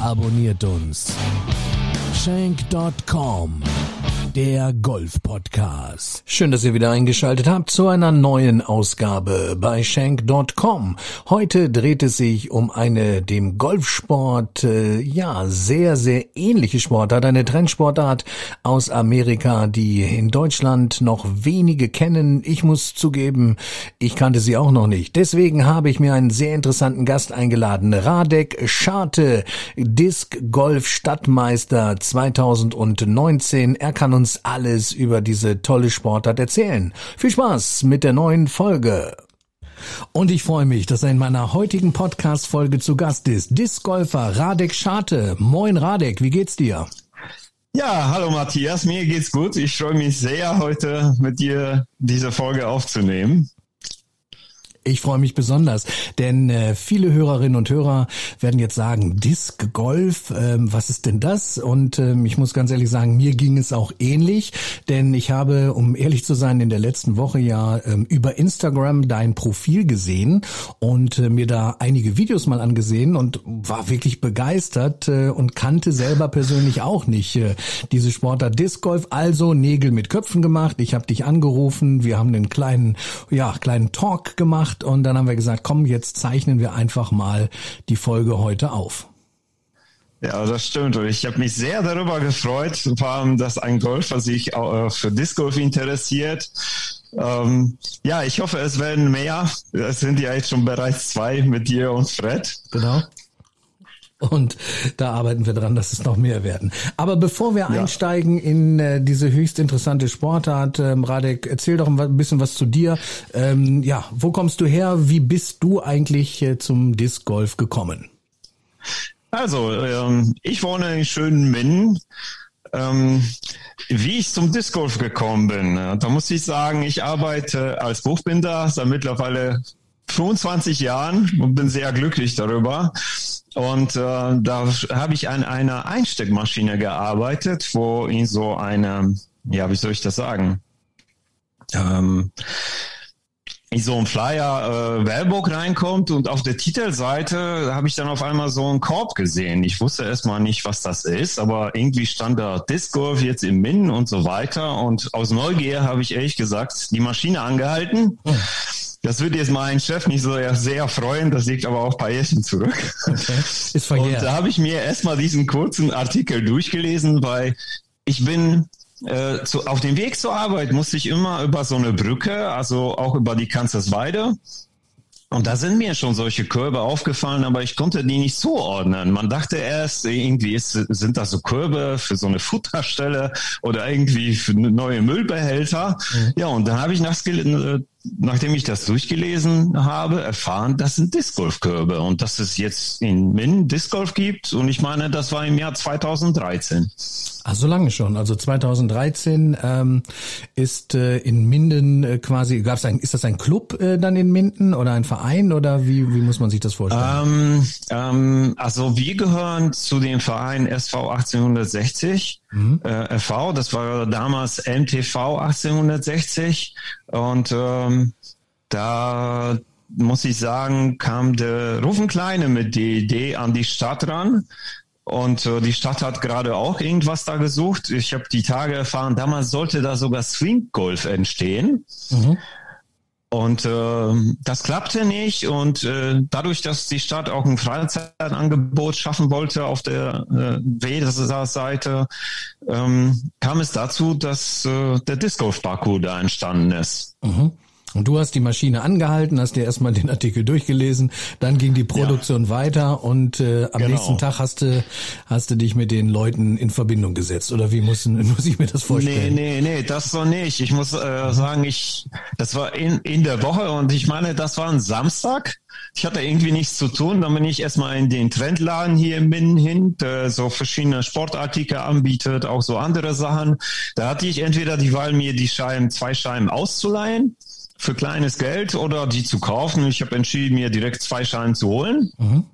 abonniert uns. Shank.com, der Golf-Podcast. Schön, dass ihr wieder eingeschaltet habt zu einer neuen Ausgabe bei Shank.com. Heute dreht es sich um eine dem Golfsport äh, ja sehr, sehr ähnliche Sportart, eine Trendsportart aus Amerika, die in Deutschland noch wenige kennen. Ich muss zugeben, ich kannte sie auch noch nicht. Deswegen habe ich mir einen sehr interessanten Gast eingeladen. Radek Scharte, Disc Golf Stadtmeister 2019. Er kann uns alles über diese tolle Sportart erzählen. Viel Spaß mit der neuen Folge. Und ich freue mich, dass er in meiner heutigen Podcast-Folge zu Gast ist. Discgolfer Radek Scharte. Moin Radek, wie geht's dir? Ja, hallo Matthias, mir geht's gut. Ich freue mich sehr, heute mit dir diese Folge aufzunehmen. Ich freue mich besonders, denn äh, viele Hörerinnen und Hörer werden jetzt sagen, Disc Golf, ähm, was ist denn das? Und ähm, ich muss ganz ehrlich sagen, mir ging es auch ähnlich, denn ich habe, um ehrlich zu sein, in der letzten Woche ja ähm, über Instagram dein Profil gesehen und äh, mir da einige Videos mal angesehen und war wirklich begeistert äh, und kannte selber persönlich auch nicht äh, diese Sportart Disc Golf. Also Nägel mit Köpfen gemacht. Ich habe dich angerufen, wir haben einen kleinen, ja, kleinen Talk gemacht gemacht und dann haben wir gesagt, komm, jetzt zeichnen wir einfach mal die Folge heute auf. Ja, das stimmt. Und ich habe mich sehr darüber gefreut, vor allem, dass ein Golfer sich auch für Disc Golf interessiert. Ähm, ja, ich hoffe, es werden mehr. Es sind ja jetzt schon bereits zwei mit dir und Fred. Genau. Und da arbeiten wir dran, dass es noch mehr werden. Aber bevor wir ja. einsteigen in äh, diese höchst interessante Sportart, ähm, Radek, erzähl doch ein bisschen was zu dir. Ähm, ja, wo kommst du her? Wie bist du eigentlich äh, zum Disc Golf gekommen? Also, ähm, ich wohne in schönen Minden. Ähm, wie ich zum Disc Golf gekommen bin, äh, da muss ich sagen, ich arbeite als Buchbinder seit mittlerweile 25 Jahren und bin sehr glücklich darüber. Und äh, da habe ich an einer Einsteckmaschine gearbeitet, wo in so eine, ja, wie soll ich das sagen? Ähm, in so ein Flyer äh, Werbung reinkommt und auf der Titelseite habe ich dann auf einmal so einen Korb gesehen. Ich wusste erstmal nicht, was das ist, aber irgendwie stand da Disc Golf jetzt im Min und so weiter. Und aus Neugier habe ich ehrlich gesagt die Maschine angehalten. Das würde jetzt mein Chef nicht so sehr freuen, das liegt aber auch ein paar Jährchen zurück. Okay. Ist verjährt. Und da habe ich mir erstmal diesen kurzen Artikel durchgelesen, weil ich bin äh, zu, auf dem Weg zur Arbeit musste ich immer über so eine Brücke, also auch über die Kanzersweide. Und da sind mir schon solche Körbe aufgefallen, aber ich konnte die nicht zuordnen. Man dachte erst, irgendwie ist, sind das so Körbe für so eine Futterstelle oder irgendwie für neue Müllbehälter. Mhm. Ja, und dann habe ich nach, äh, nachdem ich das durchgelesen habe, erfahren, das sind Disc Golf Körbe und dass es jetzt in Minden Disc Golf gibt. Und ich meine, das war im Jahr 2013. Ach, so lange schon. Also 2013 ähm, ist äh, in Minden äh, quasi, gab's ein, ist das ein Club äh, dann in Minden oder ein Verein oder wie, wie muss man sich das vorstellen? Ähm, ähm, also wir gehören zu dem Verein SV 1860 mhm. äh, FV. Das war damals MTV 1860 und ähm, da muss ich sagen, kam der Rufen Kleine mit der Idee an die Stadt ran. Und äh, die Stadt hat gerade auch irgendwas da gesucht. Ich habe die Tage erfahren, damals sollte da sogar Swing Golf entstehen. Mhm. Und äh, das klappte nicht. Und äh, dadurch, dass die Stadt auch ein Freizeitangebot schaffen wollte auf der äh, Weser-Seite, ähm, kam es dazu, dass äh, der Disc Golf Baku da entstanden ist. Mhm. Und du hast die Maschine angehalten, hast dir erstmal den Artikel durchgelesen, dann ging die Produktion ja. weiter und äh, am genau. nächsten Tag hast du, hast du dich mit den Leuten in Verbindung gesetzt. Oder wie muss, muss ich mir das vorstellen? Nee, nee, nee, das so nicht. Ich muss äh, sagen, ich, das war in, in der Woche und ich meine, das war ein Samstag. Ich hatte irgendwie nichts zu tun. Dann bin ich erstmal in den Trendladen hier in Minden hin, der so verschiedene Sportartikel anbietet, auch so andere Sachen. Da hatte ich entweder die Wahl, mir die Scheiben, zwei Scheiben auszuleihen für kleines Geld oder die zu kaufen. Ich habe entschieden, mir direkt zwei Scheiben zu holen. Mhm.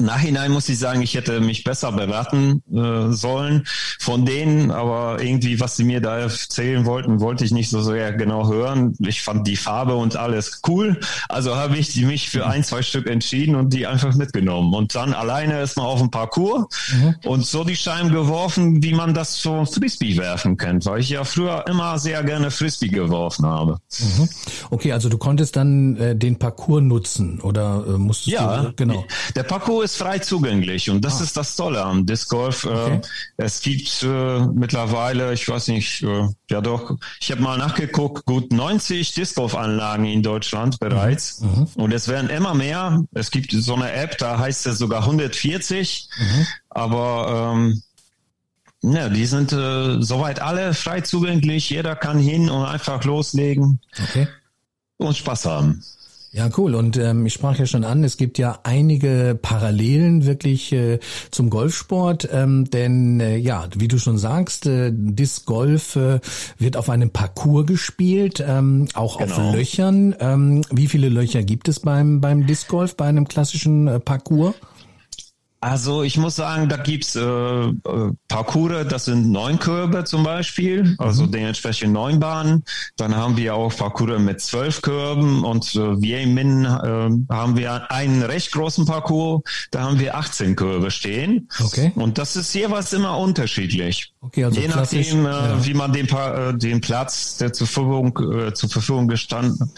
Nachhinein muss ich sagen, ich hätte mich besser bewerten äh, sollen von denen, aber irgendwie, was sie mir da erzählen wollten, wollte ich nicht so sehr genau hören. Ich fand die Farbe und alles cool, also habe ich mich für ein, zwei Stück entschieden und die einfach mitgenommen und dann alleine erstmal auf dem Parcours mhm. und so die Scheiben geworfen, wie man das so Frisbee werfen kennt, weil ich ja früher immer sehr gerne Frisbee geworfen habe. Mhm. Okay, also du konntest dann äh, den Parcours nutzen oder äh, musstest ja, du, genau. Der Parcours ist frei zugänglich und das ah. ist das Tolle am Disc Golf. Äh, okay. Es gibt äh, mittlerweile, ich weiß nicht, äh, ja doch, ich habe mal nachgeguckt, gut 90 Disc Golf Anlagen in Deutschland bereits mhm. mhm. und es werden immer mehr. Es gibt so eine App, da heißt es sogar 140, mhm. aber ähm, ja, die sind äh, soweit alle frei zugänglich. Jeder kann hin und einfach loslegen okay. und Spaß haben. Ja, cool. Und ähm, ich sprach ja schon an, es gibt ja einige Parallelen wirklich äh, zum Golfsport, ähm, denn äh, ja, wie du schon sagst, äh, Disc Golf äh, wird auf einem Parcours gespielt, ähm, auch genau. auf Löchern. Ähm, wie viele Löcher gibt es beim beim Disc Golf bei einem klassischen äh, Parcours? Also ich muss sagen, da gibt's äh, äh, Parcours, das sind neun Körbe zum Beispiel, also mhm. dementsprechend neun Bahnen. Dann haben wir auch Parcours mit zwölf Körben und äh, wir im Min äh, haben wir einen recht großen Parcours, da haben wir 18 Körbe stehen. Okay. Und das ist jeweils immer unterschiedlich. Okay, also Je nachdem, äh, ja. wie man den, pa äh, den Platz, der zur Verfügung, äh, zur Verfügung gestanden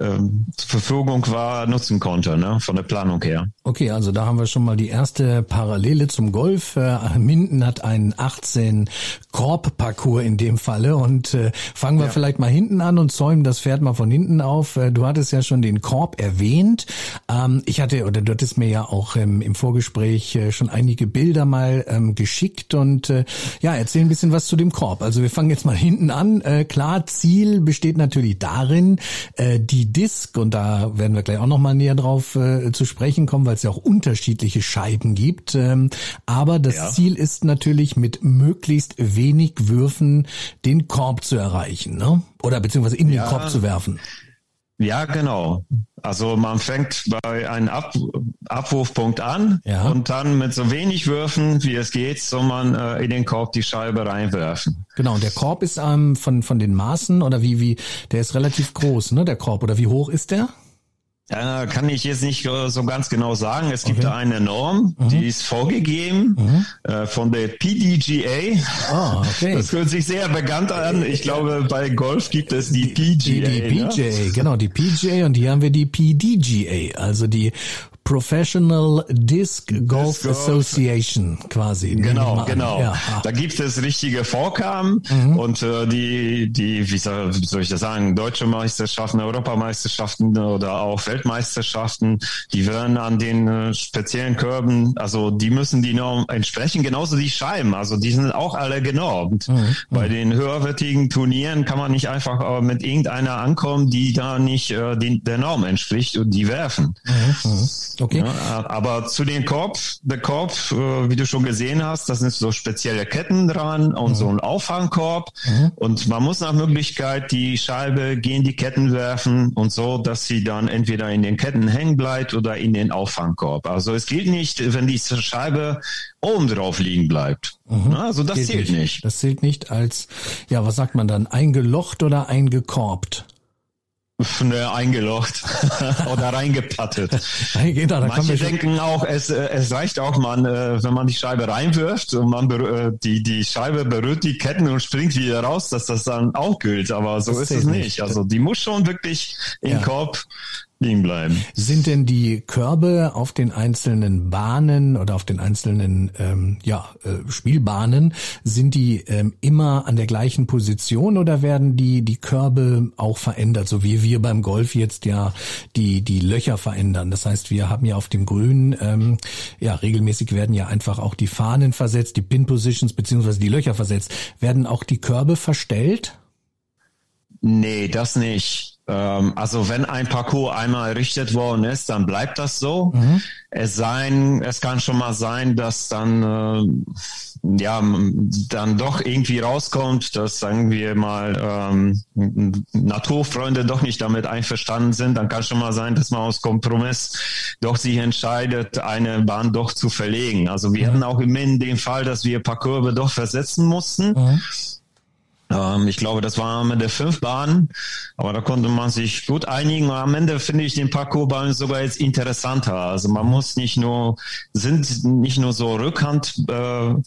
ähm, zur Verfügung war, nutzen konnte, ne, von der Planung her. Okay, also da haben wir schon mal die erste Parallele zum Golf. Äh, Minden hat einen 18 Korb-Parcours in dem Falle und äh, fangen wir ja. vielleicht mal hinten an und zäumen das Pferd mal von hinten auf. Äh, du hattest ja schon den Korb erwähnt. Ähm, ich hatte, oder du hattest mir ja auch ähm, im Vorgespräch äh, schon einige Bilder mal ähm, geschickt und äh, ja, erzähl ein bisschen was zu dem Korb. Also wir fangen jetzt mal hinten an. Äh, klar, Ziel besteht natürlich darin, äh, die Disc, und da werden wir gleich auch nochmal näher drauf äh, zu sprechen kommen, weil es ja auch unterschiedliche Scheiben gibt. Ähm, aber das ja. Ziel ist natürlich mit möglichst wenig Würfen den Korb zu erreichen, ne? Oder beziehungsweise in ja. den Korb zu werfen. Ja, genau. Also man fängt bei einem Ab Abwurfpunkt an ja. und dann mit so wenig Würfen, wie es geht, soll man äh, in den Korb die Scheibe reinwerfen. Genau, und der Korb ist ähm, von, von den Maßen oder wie, wie, der ist relativ groß, ne, der Korb, oder wie hoch ist der? Ja, kann ich jetzt nicht äh, so ganz genau sagen. Es gibt okay. eine Norm, mhm. die ist vorgegeben mhm. äh, von der PDGA. Oh, okay. Das hört sich sehr bekannt an. Ich glaube, bei Golf gibt es die PGA. Die, die PGA, ne? genau, die PGA und hier haben wir die PDGA, also die Professional Disc Golf, Disc Association quasi. Genau, genau. Ja. Da gibt es richtige Vorgaben mhm. und äh, die, die, wie soll, wie soll ich das sagen, deutsche Meisterschaften, Europameisterschaften oder auch Weltmeisterschaften, die werden an den äh, speziellen Körben, also die müssen die Norm entsprechen, genauso die Scheiben, also die sind auch alle genormt. Mhm. Bei den höherwertigen Turnieren kann man nicht einfach äh, mit irgendeiner ankommen, die da nicht äh, den, der Norm entspricht und die werfen. Mhm. Okay. Ja, aber zu den Korb, der Korb, äh, wie du schon gesehen hast, das sind so spezielle Ketten dran und mhm. so ein Auffangkorb. Mhm. Und man muss nach Möglichkeit die Scheibe gegen die Ketten werfen und so, dass sie dann entweder in den Ketten hängen bleibt oder in den Auffangkorb. Also es gilt nicht, wenn die Scheibe oben drauf liegen bleibt. Mhm. Also das zählt nicht. nicht. Das zählt nicht als, ja, was sagt man dann, eingelocht oder eingekorbt? Ne, eingelocht oder reingepattet. genau, Manche denken auch, es, äh, es reicht auch, man, äh, wenn man die Scheibe reinwirft und man äh, die, die Scheibe berührt die Ketten und springt wieder raus, dass das dann auch gilt. Aber so das ist es nicht. Also die muss schon wirklich in ja. Korb liegen bleiben. Sind denn die Körbe auf den einzelnen Bahnen oder auf den einzelnen ähm, ja, äh, Spielbahnen, sind die ähm, immer an der gleichen Position oder werden die, die Körbe auch verändert, so wie wir beim Golf jetzt ja die, die Löcher verändern? Das heißt, wir haben ja auf dem Grün, ähm, ja, regelmäßig werden ja einfach auch die Fahnen versetzt, die Pin-Positions beziehungsweise die Löcher versetzt. Werden auch die Körbe verstellt? Nee, das nicht. Ähm, also wenn ein Parcours einmal errichtet worden ist, dann bleibt das so. Mhm. Es sein, es kann schon mal sein, dass dann äh, ja dann doch irgendwie rauskommt, dass sagen wir mal ähm, Naturfreunde doch nicht damit einverstanden sind. Dann kann schon mal sein, dass man aus Kompromiss doch sich entscheidet, eine Bahn doch zu verlegen. Also wir mhm. hatten auch in dem Fall, dass wir Parcours doch versetzen mussten. Mhm ich glaube, das war am Ende fünf Bahnen, aber da konnte man sich gut einigen. Am Ende finde ich den Parcoursbahn sogar jetzt interessanter. Also man muss nicht nur, sind nicht nur so Rückhandwürfe,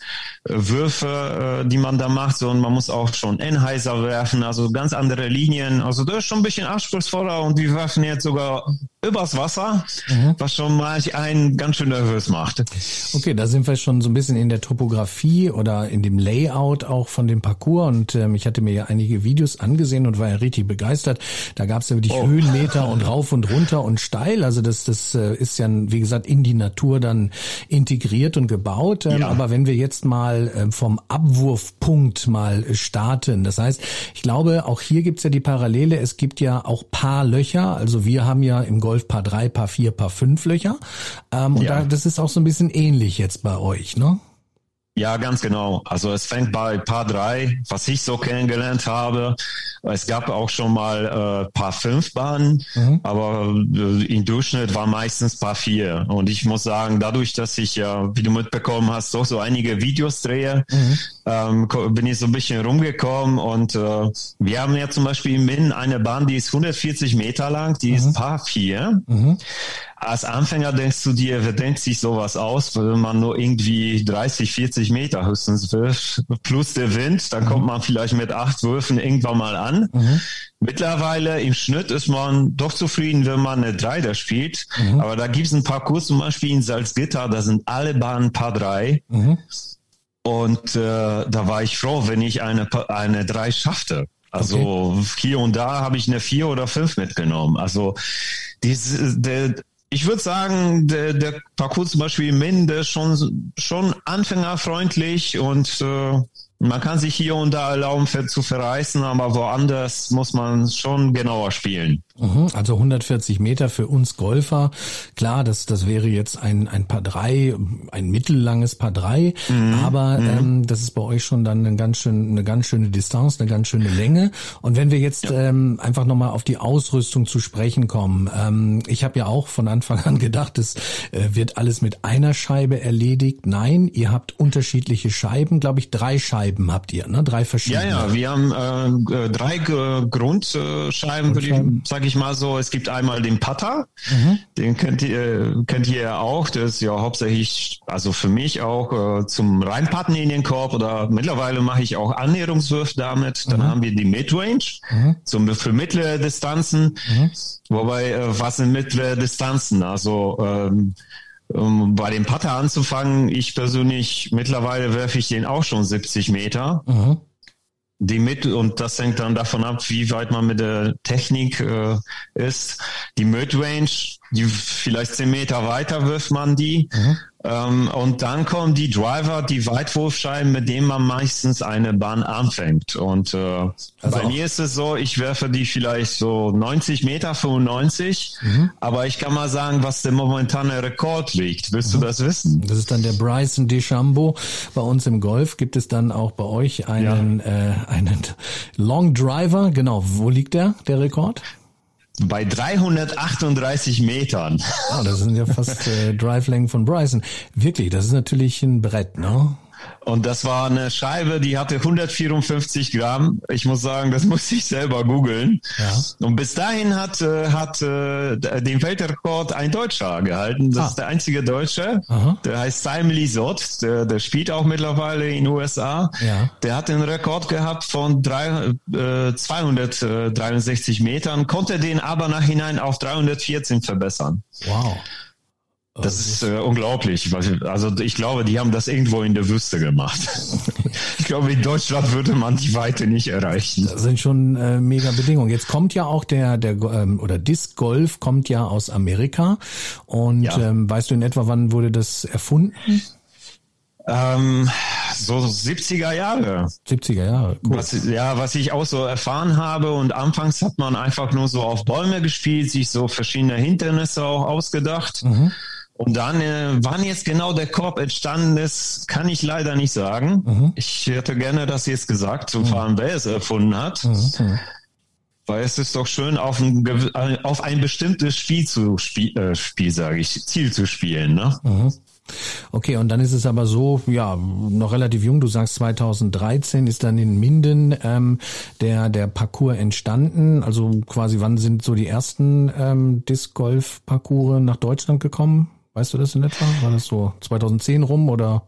äh, äh, die man da macht, sondern man muss auch schon Enheiser werfen, also ganz andere Linien. Also das ist schon ein bisschen anspruchsvoller und wir werfen jetzt sogar übers Wasser, mhm. was schon mal einen ganz schön nervös macht. Okay, da sind wir schon so ein bisschen in der Topografie oder in dem Layout auch von dem Parcours und ähm, ich hatte mir ja einige Videos angesehen und war ja richtig begeistert. Da gab es ja wirklich oh. Höhenmeter und rauf und runter und steil. Also das, das äh, ist ja, wie gesagt, in die Natur dann integriert und gebaut. Ähm, ja. Aber wenn wir jetzt mal ähm, vom Abwurfpunkt mal starten, das heißt, ich glaube, auch hier gibt's ja die Parallele. Es gibt ja auch paar Löcher. Also wir haben ja im Golf Golf Paar 3, Paar 4, Paar 5 Löcher. Ähm, und ja. da, das ist auch so ein bisschen ähnlich jetzt bei euch, ne? Ja, ganz genau. Also es fängt bei Paar 3, was ich so kennengelernt habe. Es gab auch schon mal äh, Paar 5 Bahnen, mhm. aber äh, im Durchschnitt war meistens Paar 4. Und ich muss sagen, dadurch, dass ich ja, wie du mitbekommen hast, doch so einige Videos drehe, mhm. ähm, bin ich so ein bisschen rumgekommen und äh, wir haben ja zum Beispiel in Min eine Bahn, die ist 140 Meter lang, die mhm. ist Paar 4. Mhm als Anfänger denkst du dir, wer denkt sich sowas aus, wenn man nur irgendwie 30, 40 Meter höchstens wirft, plus der Wind, dann mhm. kommt man vielleicht mit acht Würfen irgendwann mal an. Mhm. Mittlerweile im Schnitt ist man doch zufrieden, wenn man eine Dreier spielt. Mhm. Aber da gibt es ein paar Kurs, zum Beispiel in Salzgitter, da sind alle Bahnen Paar drei. Mhm. Und äh, da war ich froh, wenn ich eine, eine drei schaffte. Also okay. hier und da habe ich eine vier oder fünf mitgenommen. Also diese, der, ich würde sagen, der, der Parcours zum Beispiel in Min, der ist schon, schon anfängerfreundlich und äh, man kann sich hier und da erlauben zu verreißen, aber woanders muss man schon genauer spielen. Mhm, also 140 Meter für uns Golfer. Klar, das, das wäre jetzt ein, ein Paar drei, ein mittellanges Paar drei, mhm. aber mhm. Ähm, das ist bei euch schon dann eine ganz, schön, eine ganz schöne Distanz, eine ganz schöne Länge. Und wenn wir jetzt ja. ähm, einfach nochmal auf die Ausrüstung zu sprechen kommen. Ähm, ich habe ja auch von Anfang an gedacht, es äh, wird alles mit einer Scheibe erledigt. Nein, ihr habt unterschiedliche Scheiben, glaube ich, drei Scheiben habt ihr, ne? Drei verschiedene. Ja, ja, wir haben äh, drei Grundscheiben, würde ich sagen sage ich mal so, es gibt einmal den Putter, mhm. den kennt ihr, kennt ihr ja auch, der ist ja hauptsächlich, also für mich auch äh, zum Reinpatten in den Korb oder mittlerweile mache ich auch Annäherungswürfe damit. Dann mhm. haben wir die Midrange mhm. zum, für mittlere Distanzen. Mhm. Wobei, äh, was sind mittlere Distanzen? Also ähm, um bei dem Putter anzufangen, ich persönlich, mittlerweile werfe ich den auch schon 70 Meter. Mhm die mit und das hängt dann davon ab, wie weit man mit der Technik äh, ist. Die Midrange, die vielleicht zehn Meter weiter wirft man die. Mhm. Ähm, und dann kommen die Driver, die Weitwurfscheiben, mit denen man meistens eine Bahn anfängt. Und äh, also bei mir ist es so, ich werfe die vielleicht so 90 Meter, 95, mhm. aber ich kann mal sagen, was der momentane Rekord liegt. Willst mhm. du das wissen? Das ist dann der Bryson DeChambeau. Bei uns im Golf gibt es dann auch bei euch einen, ja. äh, einen Long Driver. Genau, wo liegt der, der Rekord? Bei 338 Metern. Ah, das sind ja fast äh, Drivelängen von Bryson. Wirklich, das ist natürlich ein Brett, ne? Und das war eine Scheibe, die hatte 154 Gramm. Ich muss sagen, das muss ich selber googeln. Ja. Und bis dahin hat, äh, hat äh, den Weltrekord ein Deutscher gehalten. Das ah. ist der einzige Deutsche. Aha. Der heißt Simon Lisott. Der, der spielt auch mittlerweile in den USA. Ja. Der hat den Rekord gehabt von drei, äh, 263 Metern, konnte den aber nachhinein auf 314 verbessern. Wow. Das ist äh, unglaublich. Also ich glaube, die haben das irgendwo in der Wüste gemacht. ich glaube, in Deutschland würde man die Weite nicht erreichen. Das sind schon äh, mega Bedingungen. Jetzt kommt ja auch der der ähm, oder Disc Golf kommt ja aus Amerika. Und ja. ähm, weißt du in etwa, wann wurde das erfunden? Ähm, so 70er Jahre. 70er Jahre, cool. Was, ja, was ich auch so erfahren habe und anfangs hat man einfach nur so auf Bäume gespielt, sich so verschiedene Hindernisse auch ausgedacht. Mhm. Und dann, äh, wann jetzt genau der Korb entstanden ist, kann ich leider nicht sagen. Mhm. Ich hätte gerne das jetzt gesagt, zu fahren, mhm. wer es erfunden hat. Mhm. mhm. Weil es ist doch schön, auf ein, auf ein bestimmtes Spiel zu spiel, äh, Spiel, sage ich, Ziel zu spielen. Ne? Mhm. Okay, und dann ist es aber so, ja, noch relativ jung. Du sagst 2013 ist dann in Minden ähm, der der Parcours entstanden. Also quasi, wann sind so die ersten ähm, Disc Golf Parcours nach Deutschland gekommen? Weißt du das in etwa? War das so 2010 rum oder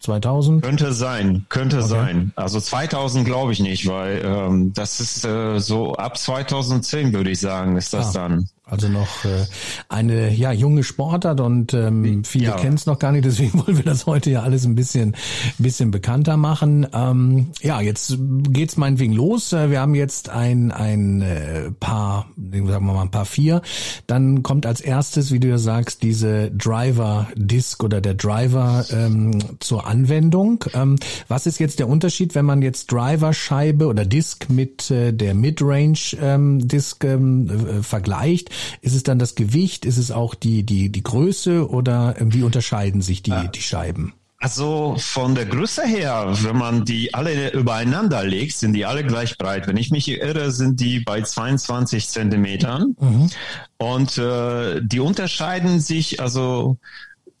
2000? Könnte sein, könnte okay. sein. Also 2000 glaube ich nicht, weil ähm, das ist äh, so ab 2010 würde ich sagen, ist das ah. dann. Also noch äh, eine ja junge Sportart und ähm, viele ja. kennen es noch gar nicht, deswegen wollen wir das heute ja alles ein bisschen bisschen bekannter machen. Ähm, ja, jetzt geht's meinetwegen los. Äh, wir haben jetzt ein ein äh, paar, sagen wir mal ein paar vier. Dann kommt als erstes, wie du ja sagst, diese Driver Disc oder der Driver ähm, zur Anwendung. Ähm, was ist jetzt der Unterschied, wenn man jetzt Driver Scheibe oder Disc mit äh, der Midrange ähm, Disc ähm, äh, vergleicht? Ist es dann das Gewicht? Ist es auch die, die, die Größe oder wie unterscheiden sich die, die Scheiben? Also von der Größe her, wenn man die alle übereinander legt, sind die alle gleich breit. Wenn ich mich irre, sind die bei 22 Zentimetern. Mhm. Und äh, die unterscheiden sich also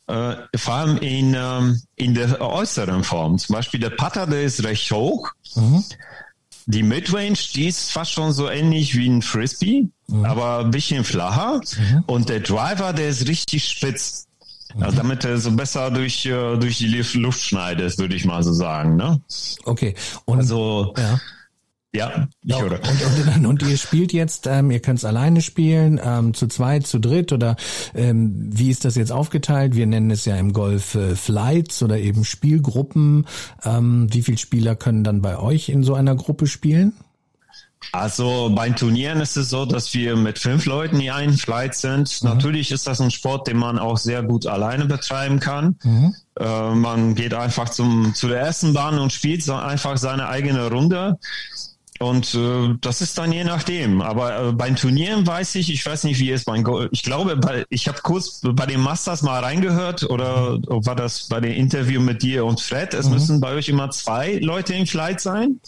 äh, vor allem in, ähm, in der äußeren Form. Zum Beispiel der Putter, der ist recht hoch. Mhm. Die Midrange, die ist fast schon so ähnlich wie ein Frisbee, mhm. aber ein bisschen flacher. Mhm. Und der Driver, der ist richtig spitz. Also mhm. damit er so besser durch, äh, durch die Luft schneidet, würde ich mal so sagen. Ne? Okay. Und, also ja. Ja, ich ja, höre. Und, und, und, ihr spielt jetzt, ähm, ihr könnt es alleine spielen, ähm, zu zweit, zu dritt oder ähm, wie ist das jetzt aufgeteilt? Wir nennen es ja im Golf äh, Flights oder eben Spielgruppen. Ähm, wie viele Spieler können dann bei euch in so einer Gruppe spielen? Also bei Turnieren ist es so, dass wir mit fünf Leuten in einem Flight sind. Mhm. Natürlich ist das ein Sport, den man auch sehr gut alleine betreiben kann. Mhm. Äh, man geht einfach zum, zu der ersten Bahn und spielt einfach seine eigene Runde. Und äh, das ist dann je nachdem. Aber äh, beim Turnieren weiß ich, ich weiß nicht, wie es beim Go Ich glaube, bei, ich habe kurz bei den Masters mal reingehört oder war das bei dem Interview mit dir und Fred? Es mhm. müssen bei euch immer zwei Leute im Flight sein?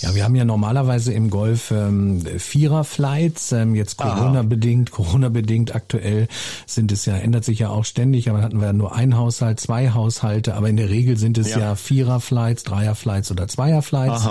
Ja, wir haben ja normalerweise im Golf ähm, Vierer-Flights. Ähm, jetzt Corona-bedingt, Corona-bedingt aktuell sind es ja, ändert sich ja auch ständig. Aber hatten wir ja nur ein Haushalt, zwei Haushalte. Aber in der Regel sind es ja, ja Vierer-Flights, Dreier-Flights oder Zweier-Flights.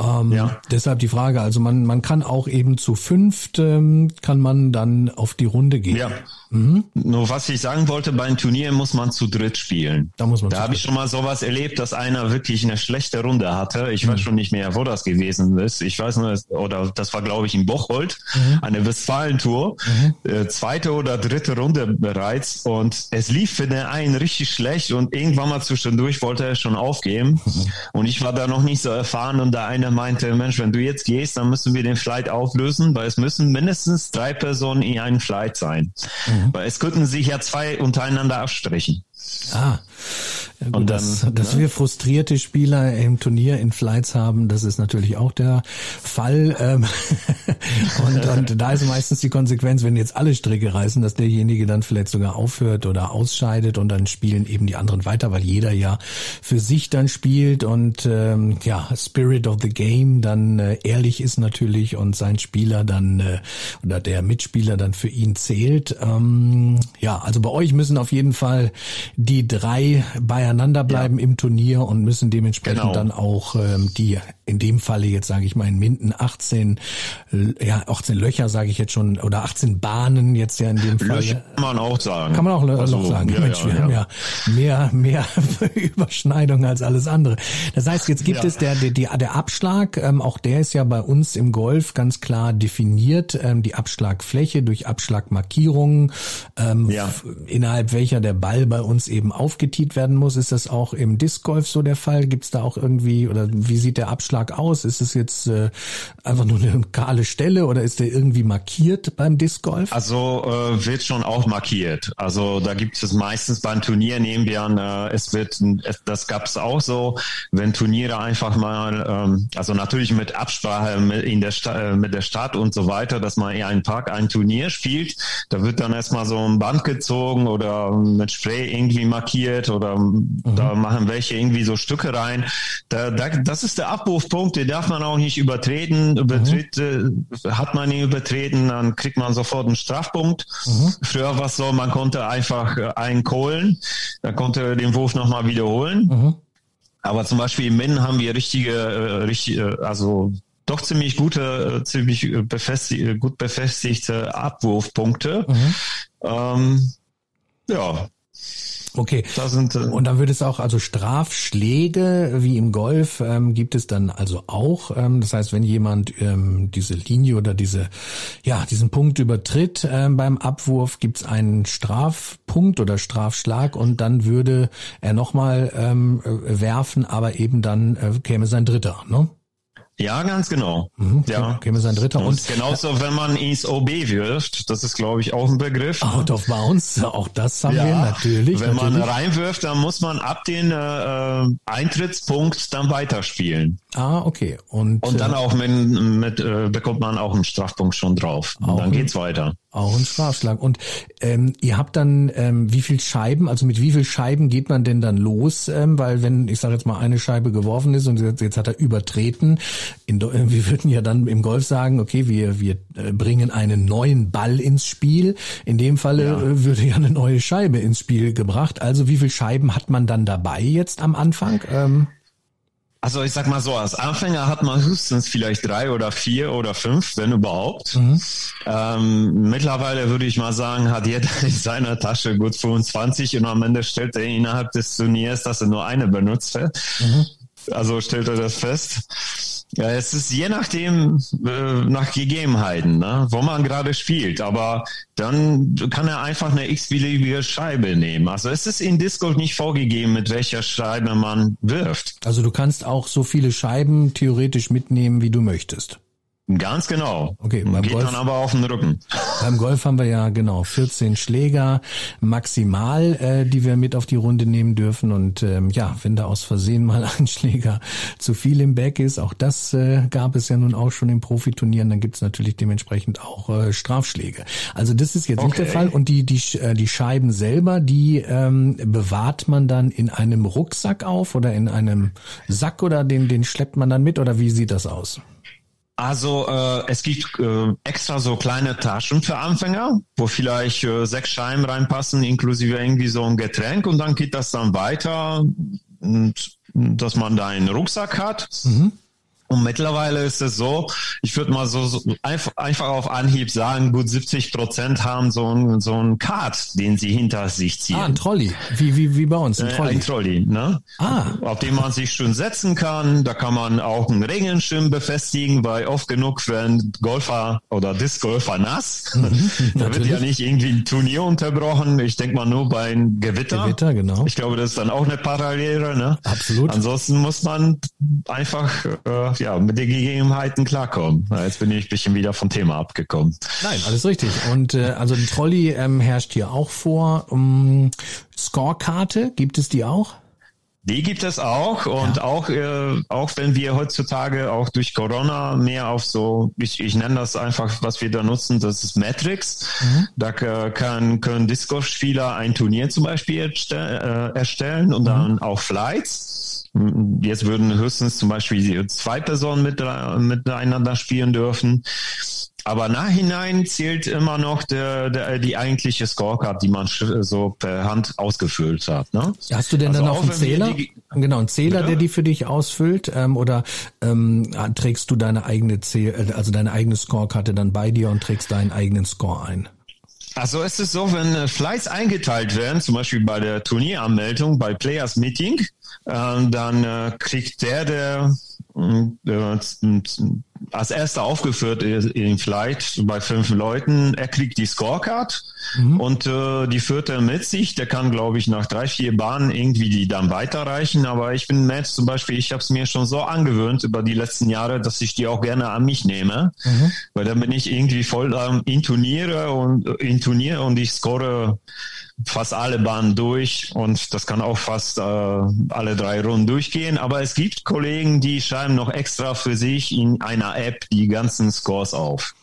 Ähm, ja. Deshalb die Frage, also man, man kann auch eben zu fünft, ähm, kann man dann auf die Runde gehen. Ja. Mhm. Nur was ich sagen wollte, beim Turnier muss man zu dritt spielen. Da muss man. Da habe ich schon mal sowas erlebt, dass einer wirklich eine schlechte Runde hatte. Ich mhm. weiß schon nicht mehr, wo das gewesen ist. Ich weiß nur, oder das war glaube ich in Bocholt, mhm. eine Westfalentour, mhm. äh, zweite oder dritte Runde bereits und es lief für den einen richtig schlecht und irgendwann mal zwischendurch wollte er schon aufgeben mhm. und ich war da noch nicht so erfahren und der meinte, Mensch, wenn du jetzt gehst, dann müssen wir den Flight auflösen, weil es müssen mindestens drei Personen in einem Flight sein. Mhm. Mhm. Weil es könnten sich ja zwei untereinander abstrichen. Ah, ja, gut, und dann, dass, dass ne? wir frustrierte Spieler im Turnier in Flights haben, das ist natürlich auch der Fall. Ähm, und, und da ist meistens die Konsequenz, wenn jetzt alle Stricke reißen, dass derjenige dann vielleicht sogar aufhört oder ausscheidet und dann spielen eben die anderen weiter, weil jeder ja für sich dann spielt und ähm, ja, Spirit of the Game dann äh, ehrlich ist natürlich und sein Spieler dann äh, oder der Mitspieler dann für ihn zählt. Ähm, ja, also bei euch müssen auf jeden Fall die drei drei beieinander bleiben ja. im Turnier und müssen dementsprechend genau. dann auch ähm, die in dem Falle jetzt sage ich mal in Minden 18 ja 18 Löcher sage ich jetzt schon oder 18 Bahnen jetzt ja in dem Fall Löcher kann man auch sagen. Kann man auch also, Loch sagen. Ja, Mensch, wir haben ja. mehr mehr Überschneidung als alles andere. Das heißt jetzt gibt es der der der Abschlag ähm, auch der ist ja bei uns im Golf ganz klar definiert ähm, die Abschlagfläche durch Abschlagmarkierungen ähm, innerhalb welcher der Ball bei uns eben aufgetiet werden muss. Ist das auch im Disc Golf so der Fall? Gibt es da auch irgendwie oder wie sieht der Abschlag Aufschlag aus? Ist es jetzt äh, einfach nur eine kahle Stelle oder ist der irgendwie markiert beim Disc Golf? Also äh, wird schon auch markiert. Also da gibt es meistens beim Turnier nehmen wir an, äh, es wird, das gab es auch so, wenn Turniere einfach mal, ähm, also natürlich mit Absprache mit, in der Sta äh, mit der Stadt und so weiter, dass man eher einen Tag ein Turnier spielt, da wird dann erstmal so ein Band gezogen oder mit Spray irgendwie markiert oder mhm. da machen welche irgendwie so Stücke rein. Da, da, das ist der Abruf Punkte darf man auch nicht übertreten. Übertritt, mhm. äh, hat man ihn übertreten, dann kriegt man sofort einen Strafpunkt. Mhm. Früher war es so, man konnte einfach äh, einen kohlen, dann konnte den Wurf nochmal wiederholen. Mhm. Aber zum Beispiel im Min haben wir richtige, äh, richtige, also doch ziemlich gute, ziemlich befestig, gut befestigte Abwurfpunkte. Mhm. Ähm, ja, Okay. Sind, äh und dann wird es auch, also Strafschläge wie im Golf ähm, gibt es dann also auch. Ähm, das heißt, wenn jemand ähm, diese Linie oder diese, ja, diesen Punkt übertritt ähm, beim Abwurf, gibt es einen Strafpunkt oder Strafschlag und dann würde er nochmal ähm, werfen, aber eben dann äh, käme sein Dritter, ne? Ja, ganz genau. Mhm, ja. Käme sein dritter. Und, und genauso, wenn man ins OB wirft, das ist, glaube ich, auch ein Begriff. Out of bounds, auch das haben ja, wir natürlich. Wenn natürlich. man reinwirft, dann muss man ab den äh, Eintrittspunkt dann weiterspielen. Ah, okay. Und, und dann äh, auch mit, mit äh, bekommt man auch einen Strafpunkt schon drauf. Und dann geht's weiter. Auch ein Strafschlag. Und ähm, ihr habt dann ähm, wie viel Scheiben, also mit wie viel Scheiben geht man denn dann los? Ähm, weil wenn, ich sage jetzt mal, eine Scheibe geworfen ist und jetzt, jetzt hat er übertreten, in, wir würden ja dann im Golf sagen, okay, wir, wir äh, bringen einen neuen Ball ins Spiel. In dem Falle ja. Äh, würde ja eine neue Scheibe ins Spiel gebracht. Also wie viel Scheiben hat man dann dabei jetzt am Anfang? Ähm, also ich sag mal so, als Anfänger hat man höchstens vielleicht drei oder vier oder fünf, wenn überhaupt. Mhm. Ähm, mittlerweile würde ich mal sagen, hat jeder in seiner Tasche gut 25 und am Ende stellt er innerhalb des Turniers, dass er nur eine benutzt hat. Mhm. Also stellt er das fest. Ja, es ist je nachdem, äh, nach Gegebenheiten, ne, wo man gerade spielt. Aber dann kann er einfach eine x-beliebige Scheibe nehmen. Also es ist in Discord nicht vorgegeben, mit welcher Scheibe man wirft. Also du kannst auch so viele Scheiben theoretisch mitnehmen, wie du möchtest. Ganz genau. Okay, beim Geht Golf, dann aber auf den Rücken. Beim Golf haben wir ja genau 14 Schläger maximal, äh, die wir mit auf die Runde nehmen dürfen. Und ähm, ja, wenn da aus Versehen mal ein Schläger zu viel im Back ist, auch das äh, gab es ja nun auch schon in Profiturnieren, dann gibt's natürlich dementsprechend auch äh, Strafschläge. Also das ist jetzt okay. nicht der Fall. Und die, die, äh, die Scheiben selber, die ähm, bewahrt man dann in einem Rucksack auf oder in einem Sack oder den, den schleppt man dann mit oder wie sieht das aus? Also äh, es gibt äh, extra so kleine Taschen für Anfänger, wo vielleicht äh, sechs Scheiben reinpassen, inklusive irgendwie so ein Getränk und dann geht das dann weiter, und, dass man da einen Rucksack hat. Mhm. Und mittlerweile ist es so, ich würde mal so, so einfach, einfach auf Anhieb sagen, gut 70 Prozent haben so ein so ein Kart, den sie hinter sich ziehen. Ah, ein Trolley, wie wie wie bei uns, ein äh, Trolley. Ein Trolley, ne? Ah. Auf dem man sich schön setzen kann. Da kann man auch einen Regenschirm befestigen, weil oft genug werden Golfer oder Disc-Golfer nass. Mhm, da wird ja nicht irgendwie ein Turnier unterbrochen. Ich denke mal nur bei einem Gewitter. Gewitter, genau. Ich glaube, das ist dann auch eine Parallele, ne? Absolut. Ansonsten muss man einfach äh, ja, mit den Gegebenheiten klarkommen. Jetzt bin ich ein bisschen wieder vom Thema abgekommen. Nein, alles richtig. Und äh, also ein Trolley ähm, herrscht hier auch vor. Um, Scorekarte, gibt es die auch? Die gibt es auch und ja. auch äh, auch wenn wir heutzutage auch durch Corona mehr auf so ich, ich nenne das einfach was wir da nutzen das ist Matrix mhm. da kann, können Discord Spieler ein Turnier zum Beispiel erstell, äh, erstellen und mhm. dann auch Flights Jetzt würden höchstens zum Beispiel zwei Personen mit, miteinander spielen dürfen. aber nachhinein zählt immer noch der, der, die eigentliche Scorecard, die man so per Hand ausgefüllt hat. Ne? Hast du denn also dann auch einen Zähler? Die, genau, einen Zähler, ja. der die für dich ausfüllt? Ähm, oder ähm, trägst du deine eigene Zähl also deine eigene Scorekarte dann bei dir und trägst deinen eigenen Score ein? Also es ist so, wenn äh, Flights eingeteilt werden, zum Beispiel bei der Turnieranmeldung, bei Players Meeting, äh, dann äh, kriegt der, der äh, als erster aufgeführt in Flight bei fünf Leuten. Er kriegt die Scorecard mhm. und äh, die führt er mit sich. Der kann, glaube ich, nach drei, vier Bahnen irgendwie die dann weiterreichen. Aber ich bin Matt zum Beispiel, ich habe es mir schon so angewöhnt über die letzten Jahre, dass ich die auch gerne an mich nehme. Mhm. Weil dann bin ich irgendwie voll ähm, intoniere und äh, intoniere und ich score fast alle Bahnen durch und das kann auch fast äh, alle drei Runden durchgehen. Aber es gibt Kollegen, die schreiben noch extra für sich in einer App die ganzen Scores auf.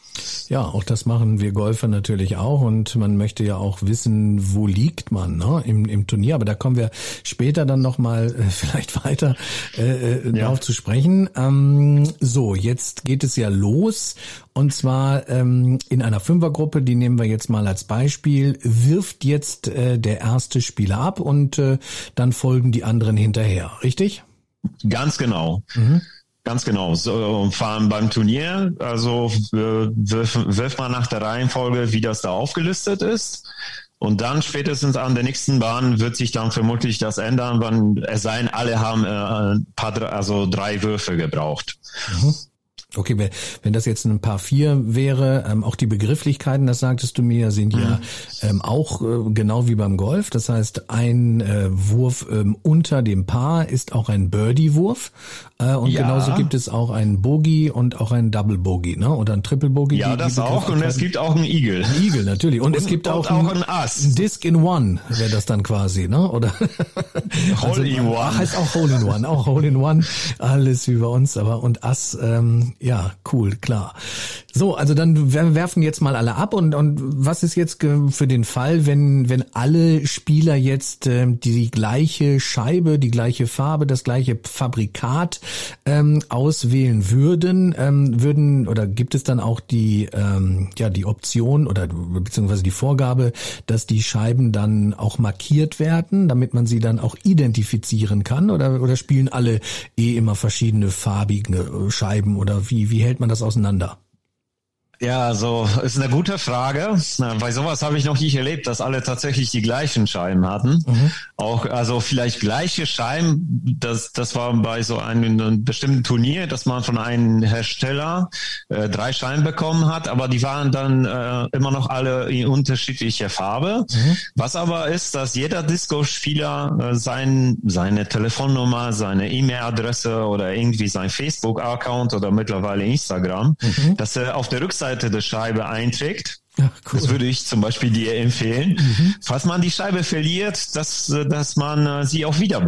Ja, auch das machen wir Golfer natürlich auch und man möchte ja auch wissen, wo liegt man ne, im, im Turnier. Aber da kommen wir später dann nochmal äh, vielleicht weiter äh, äh, ja. darauf zu sprechen. Ähm, so, jetzt geht es ja los und zwar ähm, in einer Fünfergruppe, die nehmen wir jetzt mal als Beispiel, wirft jetzt äh, der erste Spieler ab und äh, dann folgen die anderen hinterher, richtig? Ganz genau. Mhm. Ganz genau. So, fahren beim Turnier, also wirft man nach der Reihenfolge, wie das da aufgelistet ist. Und dann spätestens an der nächsten Bahn wird sich dann vermutlich das ändern, wann es sein, alle haben äh, paar, also drei Würfe gebraucht. Mhm. Okay, wenn das jetzt ein paar vier wäre, ähm, auch die Begrifflichkeiten, das sagtest du mir, sind mhm. ja ähm, auch äh, genau wie beim Golf. Das heißt, ein äh, Wurf ähm, unter dem Paar ist auch ein Birdie-Wurf. Äh, und ja. genauso gibt es auch einen Bogey und auch einen Double Bogey, ne? Oder ein Triple Bogey. Ja, das auch. Und es gibt auch einen Eagle. Ein Eagle, natürlich. Und, und es gibt auch, auch ein, Ass. Ein Disc in One wäre das dann quasi, ne? Oder Hole also, in One. Heißt auch Hole in One. Auch Hole in One. Alles wie bei uns, aber und Ass, ähm, ja, cool, klar. So, also dann werfen jetzt mal alle ab und, und was ist jetzt für den Fall, wenn, wenn alle Spieler jetzt äh, die gleiche Scheibe, die gleiche Farbe, das gleiche Fabrikat ähm, auswählen würden, ähm, würden oder gibt es dann auch die, ähm, ja, die Option oder beziehungsweise die Vorgabe, dass die Scheiben dann auch markiert werden, damit man sie dann auch identifizieren kann oder, oder spielen alle eh immer verschiedene farbige Scheiben oder wie, wie hält man das auseinander? Ja, so ist eine gute Frage. Bei sowas habe ich noch nicht erlebt, dass alle tatsächlich die gleichen Scheiben hatten. Mhm. Auch also vielleicht gleiche Scheiben. Das das war bei so einem, einem bestimmten Turnier, dass man von einem Hersteller äh, drei Scheiben bekommen hat, aber die waren dann äh, immer noch alle in unterschiedlicher Farbe. Mhm. Was aber ist, dass jeder Disco-Spieler äh, sein seine Telefonnummer, seine E-Mail-Adresse oder irgendwie sein Facebook-Account oder mittlerweile Instagram, mhm. dass er auf der Rückseite Rückseite der Scheibe einträgt. Ach, cool. Das würde ich zum Beispiel dir empfehlen. Mhm. Falls man die Scheibe verliert, dass, dass man äh, sie auch wieder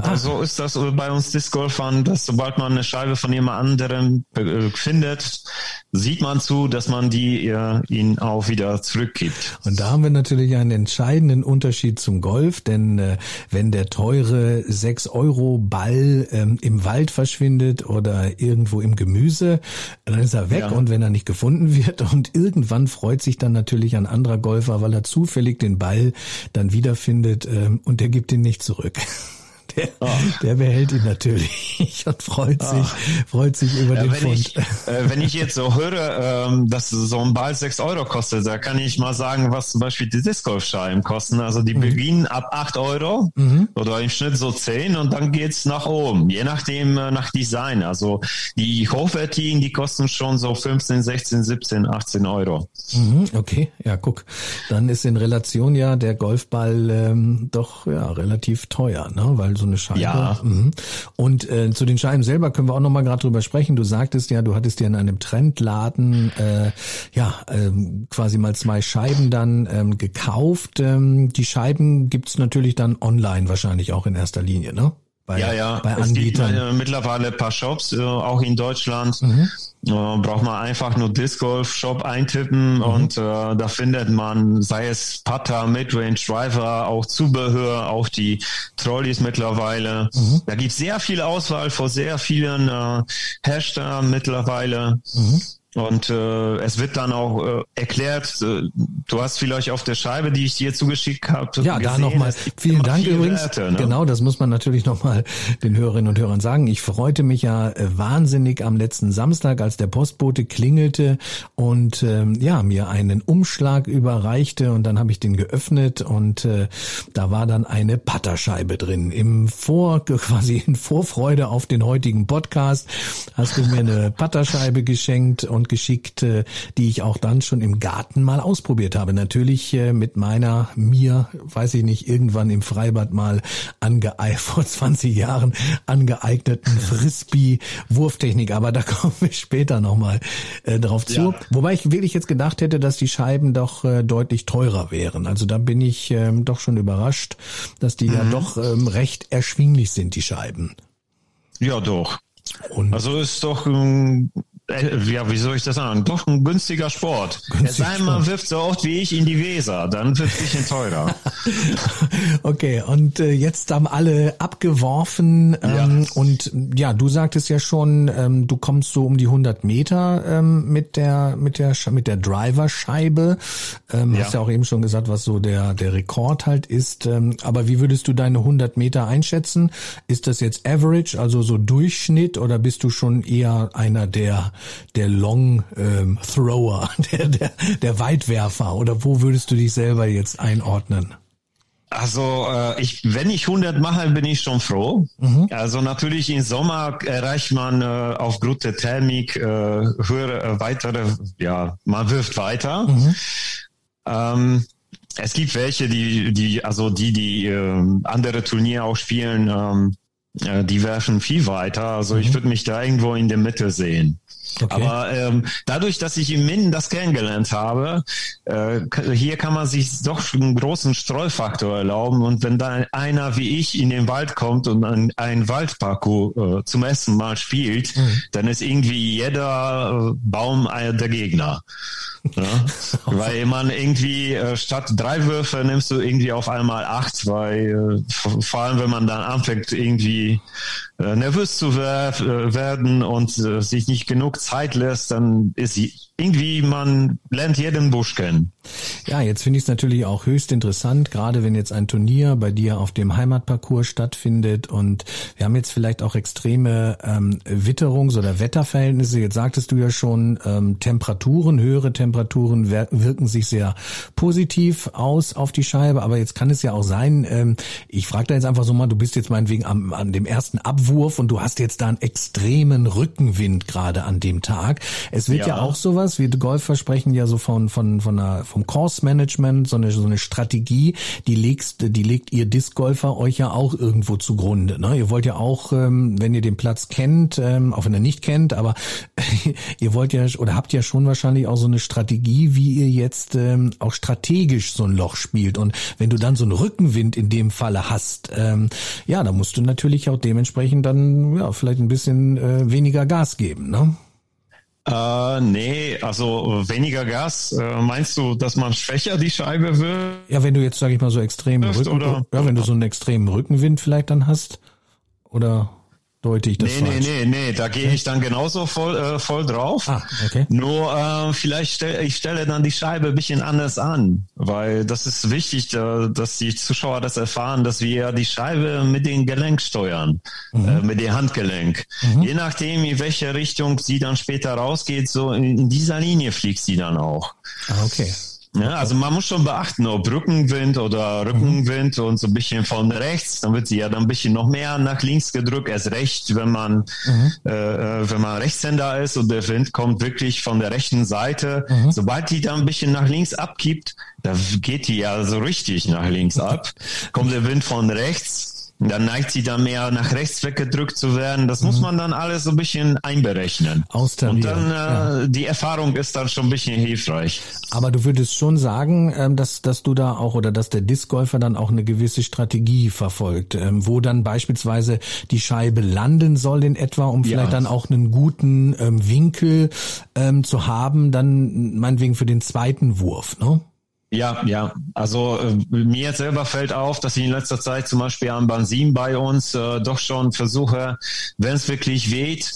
Ah. So ist das bei uns Disc-Golfern, dass sobald man eine Scheibe von jemand anderem äh, findet, sieht man zu, dass man die äh, ihnen auch wieder zurückgibt. Und da haben wir natürlich einen entscheidenden Unterschied zum Golf, denn äh, wenn der teure 6 Euro Ball ähm, im Wald verschwindet oder irgendwo im Gemüse, dann ist er weg ja. und wenn er nicht gefunden wird und irgendwann freut sich dann natürlich ein anderer Golfer, weil er zufällig den Ball dann wiederfindet ähm, und der gibt ihn nicht zurück. Der, oh. der behält ihn natürlich und freut oh. sich, freut sich über ja, den wenn Fund. Ich, äh, wenn ich jetzt so höre, ähm, dass so ein Ball sechs Euro kostet, da kann ich mal sagen, was zum Beispiel die Disc Golf Scheiben kosten. Also die mhm. beginnen ab acht Euro mhm. oder im Schnitt so zehn und dann geht's nach oben, je nachdem äh, nach Design. Also die hochwertigen, die kosten schon so 15, 16, 17, 18 Euro. Mhm, okay, ja, guck. Dann ist in Relation ja der Golfball ähm, doch ja relativ teuer, ne? Weil so so eine Scheibe. Ja. Mhm. Und äh, zu den Scheiben selber können wir auch noch mal gerade drüber sprechen. Du sagtest ja, du hattest ja in einem Trendladen äh, ja ähm, quasi mal zwei Scheiben dann ähm, gekauft. Ähm, die Scheiben gibt's natürlich dann online wahrscheinlich auch in erster Linie, ne? Bei, ja, ja. Bei es Anbietern. gibt äh, mittlerweile ein paar Shops, äh, auch in Deutschland. Mhm. Äh, braucht man einfach nur Disc Golf Shop eintippen mhm. und äh, da findet man, sei es Putter, Midrange Driver, auch Zubehör, auch die Trolleys mittlerweile. Mhm. Da gibt sehr viel Auswahl vor sehr vielen äh, Herstellern mittlerweile. Und äh, es wird dann auch äh, erklärt, äh, du hast vielleicht auf der Scheibe, die ich dir zugeschickt habe. Ja, gesehen, da nochmal vielen Dank übrigens. Werte, ne? Genau, das muss man natürlich nochmal den Hörerinnen und Hörern sagen. Ich freute mich ja äh, wahnsinnig am letzten Samstag, als der Postbote klingelte und ähm, ja, mir einen Umschlag überreichte und dann habe ich den geöffnet und äh, da war dann eine Patterscheibe drin. Im Vor, quasi in Vorfreude auf den heutigen Podcast hast du mir eine Patterscheibe geschenkt und und geschickt, äh, die ich auch dann schon im Garten mal ausprobiert habe. Natürlich äh, mit meiner mir, weiß ich nicht, irgendwann im Freibad mal angeeignet, vor 20 Jahren angeeigneten Frisbee-Wurftechnik. Aber da kommen wir später nochmal äh, drauf zu. Ja. Wobei ich wirklich jetzt gedacht hätte, dass die Scheiben doch äh, deutlich teurer wären. Also da bin ich ähm, doch schon überrascht, dass die mhm. ja doch ähm, recht erschwinglich sind, die Scheiben. Ja, doch. Und also ist doch ähm, äh, ja, wie soll ich das sagen? Doch ein günstiger Sport. Günstig es sei man wirft so oft wie ich in die Weser, dann wird es bisschen teurer. okay, und äh, jetzt haben alle abgeworfen ähm, ja. und ja, du sagtest ja schon, ähm, du kommst so um die 100 Meter ähm, mit der mit der mit der Driverscheibe. Ähm, ja. Hast ja auch eben schon gesagt, was so der der Rekord halt ist. Ähm, aber wie würdest du deine 100 Meter einschätzen? Ist das jetzt Average, also so Durchschnitt, oder bist du schon eher einer der der Long ähm, Thrower, der, der, der Weitwerfer? Oder wo würdest du dich selber jetzt einordnen? Also äh, ich, wenn ich 100 mache, bin ich schon froh. Mhm. Also natürlich im Sommer erreicht man äh, aufgrund der Thermik äh, höhere, äh, weitere, ja, man wirft weiter. Mhm. Ähm, es gibt welche, die, die, also die, die äh, andere Turniere auch spielen, ähm, äh, die werfen viel weiter. Also mhm. ich würde mich da irgendwo in der Mitte sehen. Okay. Aber ähm, dadurch, dass ich im Minden das kennengelernt habe, äh, hier kann man sich doch einen großen Streufaktor erlauben. Und wenn da einer wie ich in den Wald kommt und ein, ein Waldparcours äh, zum ersten Mal spielt, mhm. dann ist irgendwie jeder äh, Baum der Gegner. Ja? weil man irgendwie äh, statt drei Würfe nimmst du irgendwie auf einmal acht, weil äh, vor allem wenn man dann anfängt irgendwie nervös zu äh, werden und äh, sich nicht genug Zeit lässt, dann ist sie irgendwie, man lernt jeden Busch kennen. Ja, jetzt finde ich es natürlich auch höchst interessant, gerade wenn jetzt ein Turnier bei dir auf dem Heimatparcours stattfindet und wir haben jetzt vielleicht auch extreme ähm, Witterungs- oder Wetterverhältnisse. Jetzt sagtest du ja schon, ähm, Temperaturen, höhere Temperaturen wirken sich sehr positiv aus auf die Scheibe, aber jetzt kann es ja auch sein, ähm, ich frage da jetzt einfach so mal, du bist jetzt meinetwegen am, an dem ersten Abwurf und du hast jetzt da einen extremen Rückenwind gerade an dem Tag. Es wird ja, ja auch sowas sowas. Wir Golfer sprechen ja so von, von, von einer, vom Course Management, so eine, so eine Strategie, die legst, die legt ihr Disc-Golfer euch ja auch irgendwo zugrunde. Ne? Ihr wollt ja auch, ähm, wenn ihr den Platz kennt, ähm, auch wenn ihr nicht kennt, aber ihr wollt ja oder habt ja schon wahrscheinlich auch so eine Strategie, wie ihr jetzt ähm, auch strategisch so ein Loch spielt. Und wenn du dann so einen Rückenwind in dem Falle hast, ähm, ja, da musst du natürlich auch dementsprechend dann ja vielleicht ein bisschen äh, weniger Gas geben, ne? Äh, nee, also weniger Gas. Äh, meinst du, dass man schwächer die Scheibe wird? Ja, wenn du jetzt, sag ich mal, so extremen Rücken, oder? ja, wenn du so einen extremen Rückenwind vielleicht dann hast, oder? Deute ich das nee, falsch? Nee, nee, nee, da gehe ich dann genauso voll, äh, voll drauf. Ah, okay. Nur äh, vielleicht stelle ich stelle dann die Scheibe ein bisschen anders an, weil das ist wichtig, äh, dass die Zuschauer das erfahren, dass wir die Scheibe mit dem Gelenk steuern, mhm. äh, mit dem Handgelenk. Mhm. Je nachdem, in welche Richtung sie dann später rausgeht, so in, in dieser Linie fliegt sie dann auch. Ah, okay. Ja, also man muss schon beachten, ob Rückenwind oder Rückenwind mhm. und so ein bisschen von rechts, dann wird sie ja dann ein bisschen noch mehr nach links gedrückt, erst recht, wenn man, mhm. äh, äh, wenn man Rechtshänder ist und der Wind kommt wirklich von der rechten Seite. Mhm. Sobald die dann ein bisschen nach links abkippt, da geht die ja so richtig nach links ab, kommt der Wind von rechts dann neigt sie dann mehr nach rechts weggedrückt zu werden. Das mhm. muss man dann alles so ein bisschen einberechnen. Und dann äh, ja. die Erfahrung ist dann schon ein bisschen hilfreich. Aber du würdest schon sagen, ähm, dass, dass du da auch oder dass der Discgolfer dann auch eine gewisse Strategie verfolgt, ähm, wo dann beispielsweise die Scheibe landen soll in etwa, um vielleicht ja. dann auch einen guten ähm, Winkel zu haben, dann meinetwegen für den zweiten Wurf, ne? Ja, ja. Also äh, mir selber fällt auf, dass ich in letzter Zeit zum Beispiel am Bansim bei uns äh, doch schon versuche, wenn es wirklich weht,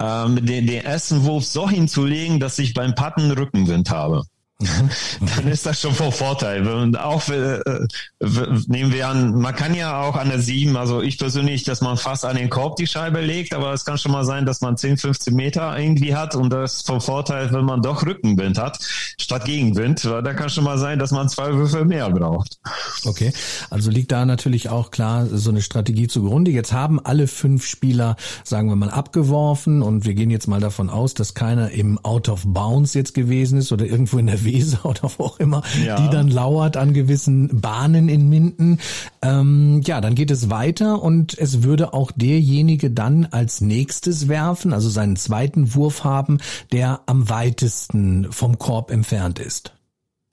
ähm, den, den ersten so hinzulegen, dass ich beim Patten Rückenwind habe. Dann ist das schon von Vorteil. Und auch äh, nehmen wir an, man kann ja auch an der 7, also ich persönlich, dass man fast an den Korb die Scheibe legt, aber es kann schon mal sein, dass man 10, 15 Meter irgendwie hat und das ist vom Vorteil, wenn man doch Rückenwind hat, statt Gegenwind, weil da kann schon mal sein, dass man zwei Würfel mehr braucht. Okay, also liegt da natürlich auch klar so eine Strategie zugrunde. Jetzt haben alle fünf Spieler, sagen wir mal, abgeworfen und wir gehen jetzt mal davon aus, dass keiner im Out of Bounds jetzt gewesen ist oder irgendwo in der Weser oder wo auch immer, ja. die dann lauert an gewissen Bahnen in Minden. Ähm, ja, dann geht es weiter und es würde auch derjenige dann als nächstes werfen, also seinen zweiten Wurf haben, der am weitesten vom Korb entfernt ist.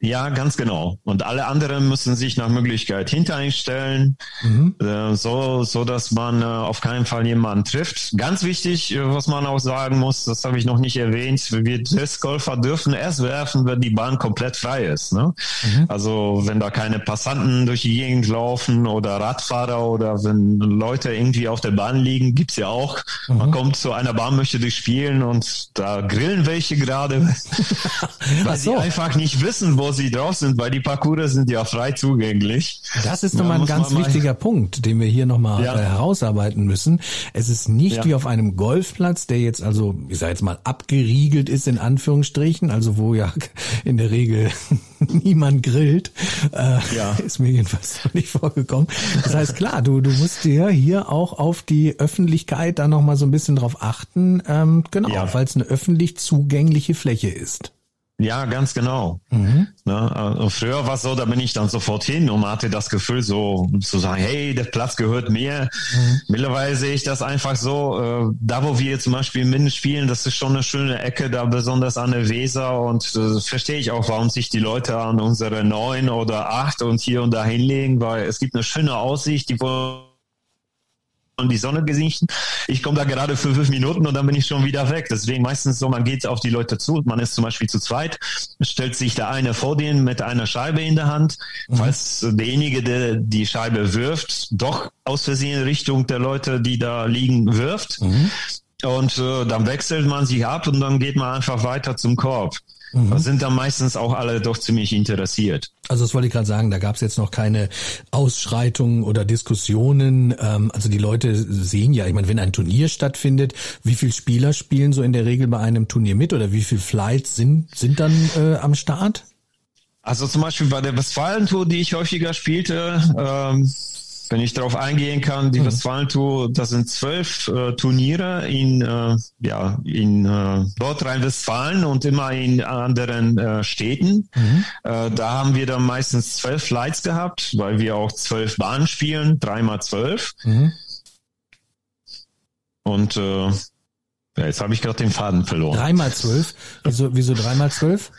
Ja, ganz genau. Und alle anderen müssen sich nach Möglichkeit hintereinstellen, mhm. äh, so, so dass man äh, auf keinen Fall jemanden trifft. Ganz wichtig, äh, was man auch sagen muss, das habe ich noch nicht erwähnt, wir Discgolfer dürfen erst werfen, wenn die Bahn komplett frei ist. Ne? Mhm. Also wenn da keine Passanten durch die Gegend laufen oder Radfahrer oder wenn Leute irgendwie auf der Bahn liegen, gibt's ja auch. Mhm. Man kommt zu einer Bahn, möchte durchspielen und da grillen welche gerade, weil so. sie einfach nicht wissen, wo sie drauf sind, weil die Parcours sind ja frei zugänglich. Das ist nochmal ein ganz wichtiger Punkt, den wir hier nochmal ja. Äh, herausarbeiten müssen. Es ist nicht ja. wie auf einem Golfplatz, der jetzt also, ich sag jetzt mal, abgeriegelt ist in Anführungsstrichen, also wo ja in der Regel niemand grillt. Äh, ja. Ist mir jedenfalls noch nicht vorgekommen. Das heißt, klar, du, du musst dir hier auch auf die Öffentlichkeit da nochmal so ein bisschen drauf achten, ähm, genau, ja. weil es eine öffentlich zugängliche Fläche ist. Ja, ganz genau. Mhm. Ne, äh, früher war es so, da bin ich dann sofort hin und hatte das Gefühl, so zu sagen, hey, der Platz gehört mir. Mhm. Mittlerweile sehe ich das einfach so, äh, da wo wir zum Beispiel Minden spielen, das ist schon eine schöne Ecke, da besonders an der Weser und äh, verstehe ich auch, warum sich die Leute an unsere neun oder acht und hier und da hinlegen, weil es gibt eine schöne Aussicht, die wollen die Sonne gesichten. Ich komme da gerade für fünf Minuten und dann bin ich schon wieder weg. Deswegen meistens so, man geht auf die Leute zu. Man ist zum Beispiel zu zweit, stellt sich der eine vor denen mit einer Scheibe in der Hand, mhm. falls derjenige, der die Scheibe wirft, doch aus Versehen Richtung der Leute, die da liegen, wirft. Mhm. Und äh, dann wechselt man sich ab und dann geht man einfach weiter zum Korb. Mhm. Da sind dann meistens auch alle doch ziemlich interessiert. Also das wollte ich gerade sagen, da gab es jetzt noch keine Ausschreitungen oder Diskussionen. Ähm, also die Leute sehen ja, ich meine, wenn ein Turnier stattfindet, wie viele Spieler spielen so in der Regel bei einem Turnier mit oder wie viele Flights sind, sind dann äh, am Start? Also zum Beispiel bei der Westfalen-Tour, die ich häufiger spielte, ähm, wenn ich darauf eingehen kann, die mhm. Westfalen-Tour, das sind zwölf äh, Turniere in, äh, ja, in äh, Nordrhein-Westfalen und immer in anderen äh, Städten. Mhm. Äh, da haben wir dann meistens zwölf Flights gehabt, weil wir auch zwölf Bahnen spielen, dreimal zwölf. Mhm. Und äh, ja, jetzt habe ich gerade den Faden verloren. Dreimal zwölf? Wieso, wieso dreimal zwölf?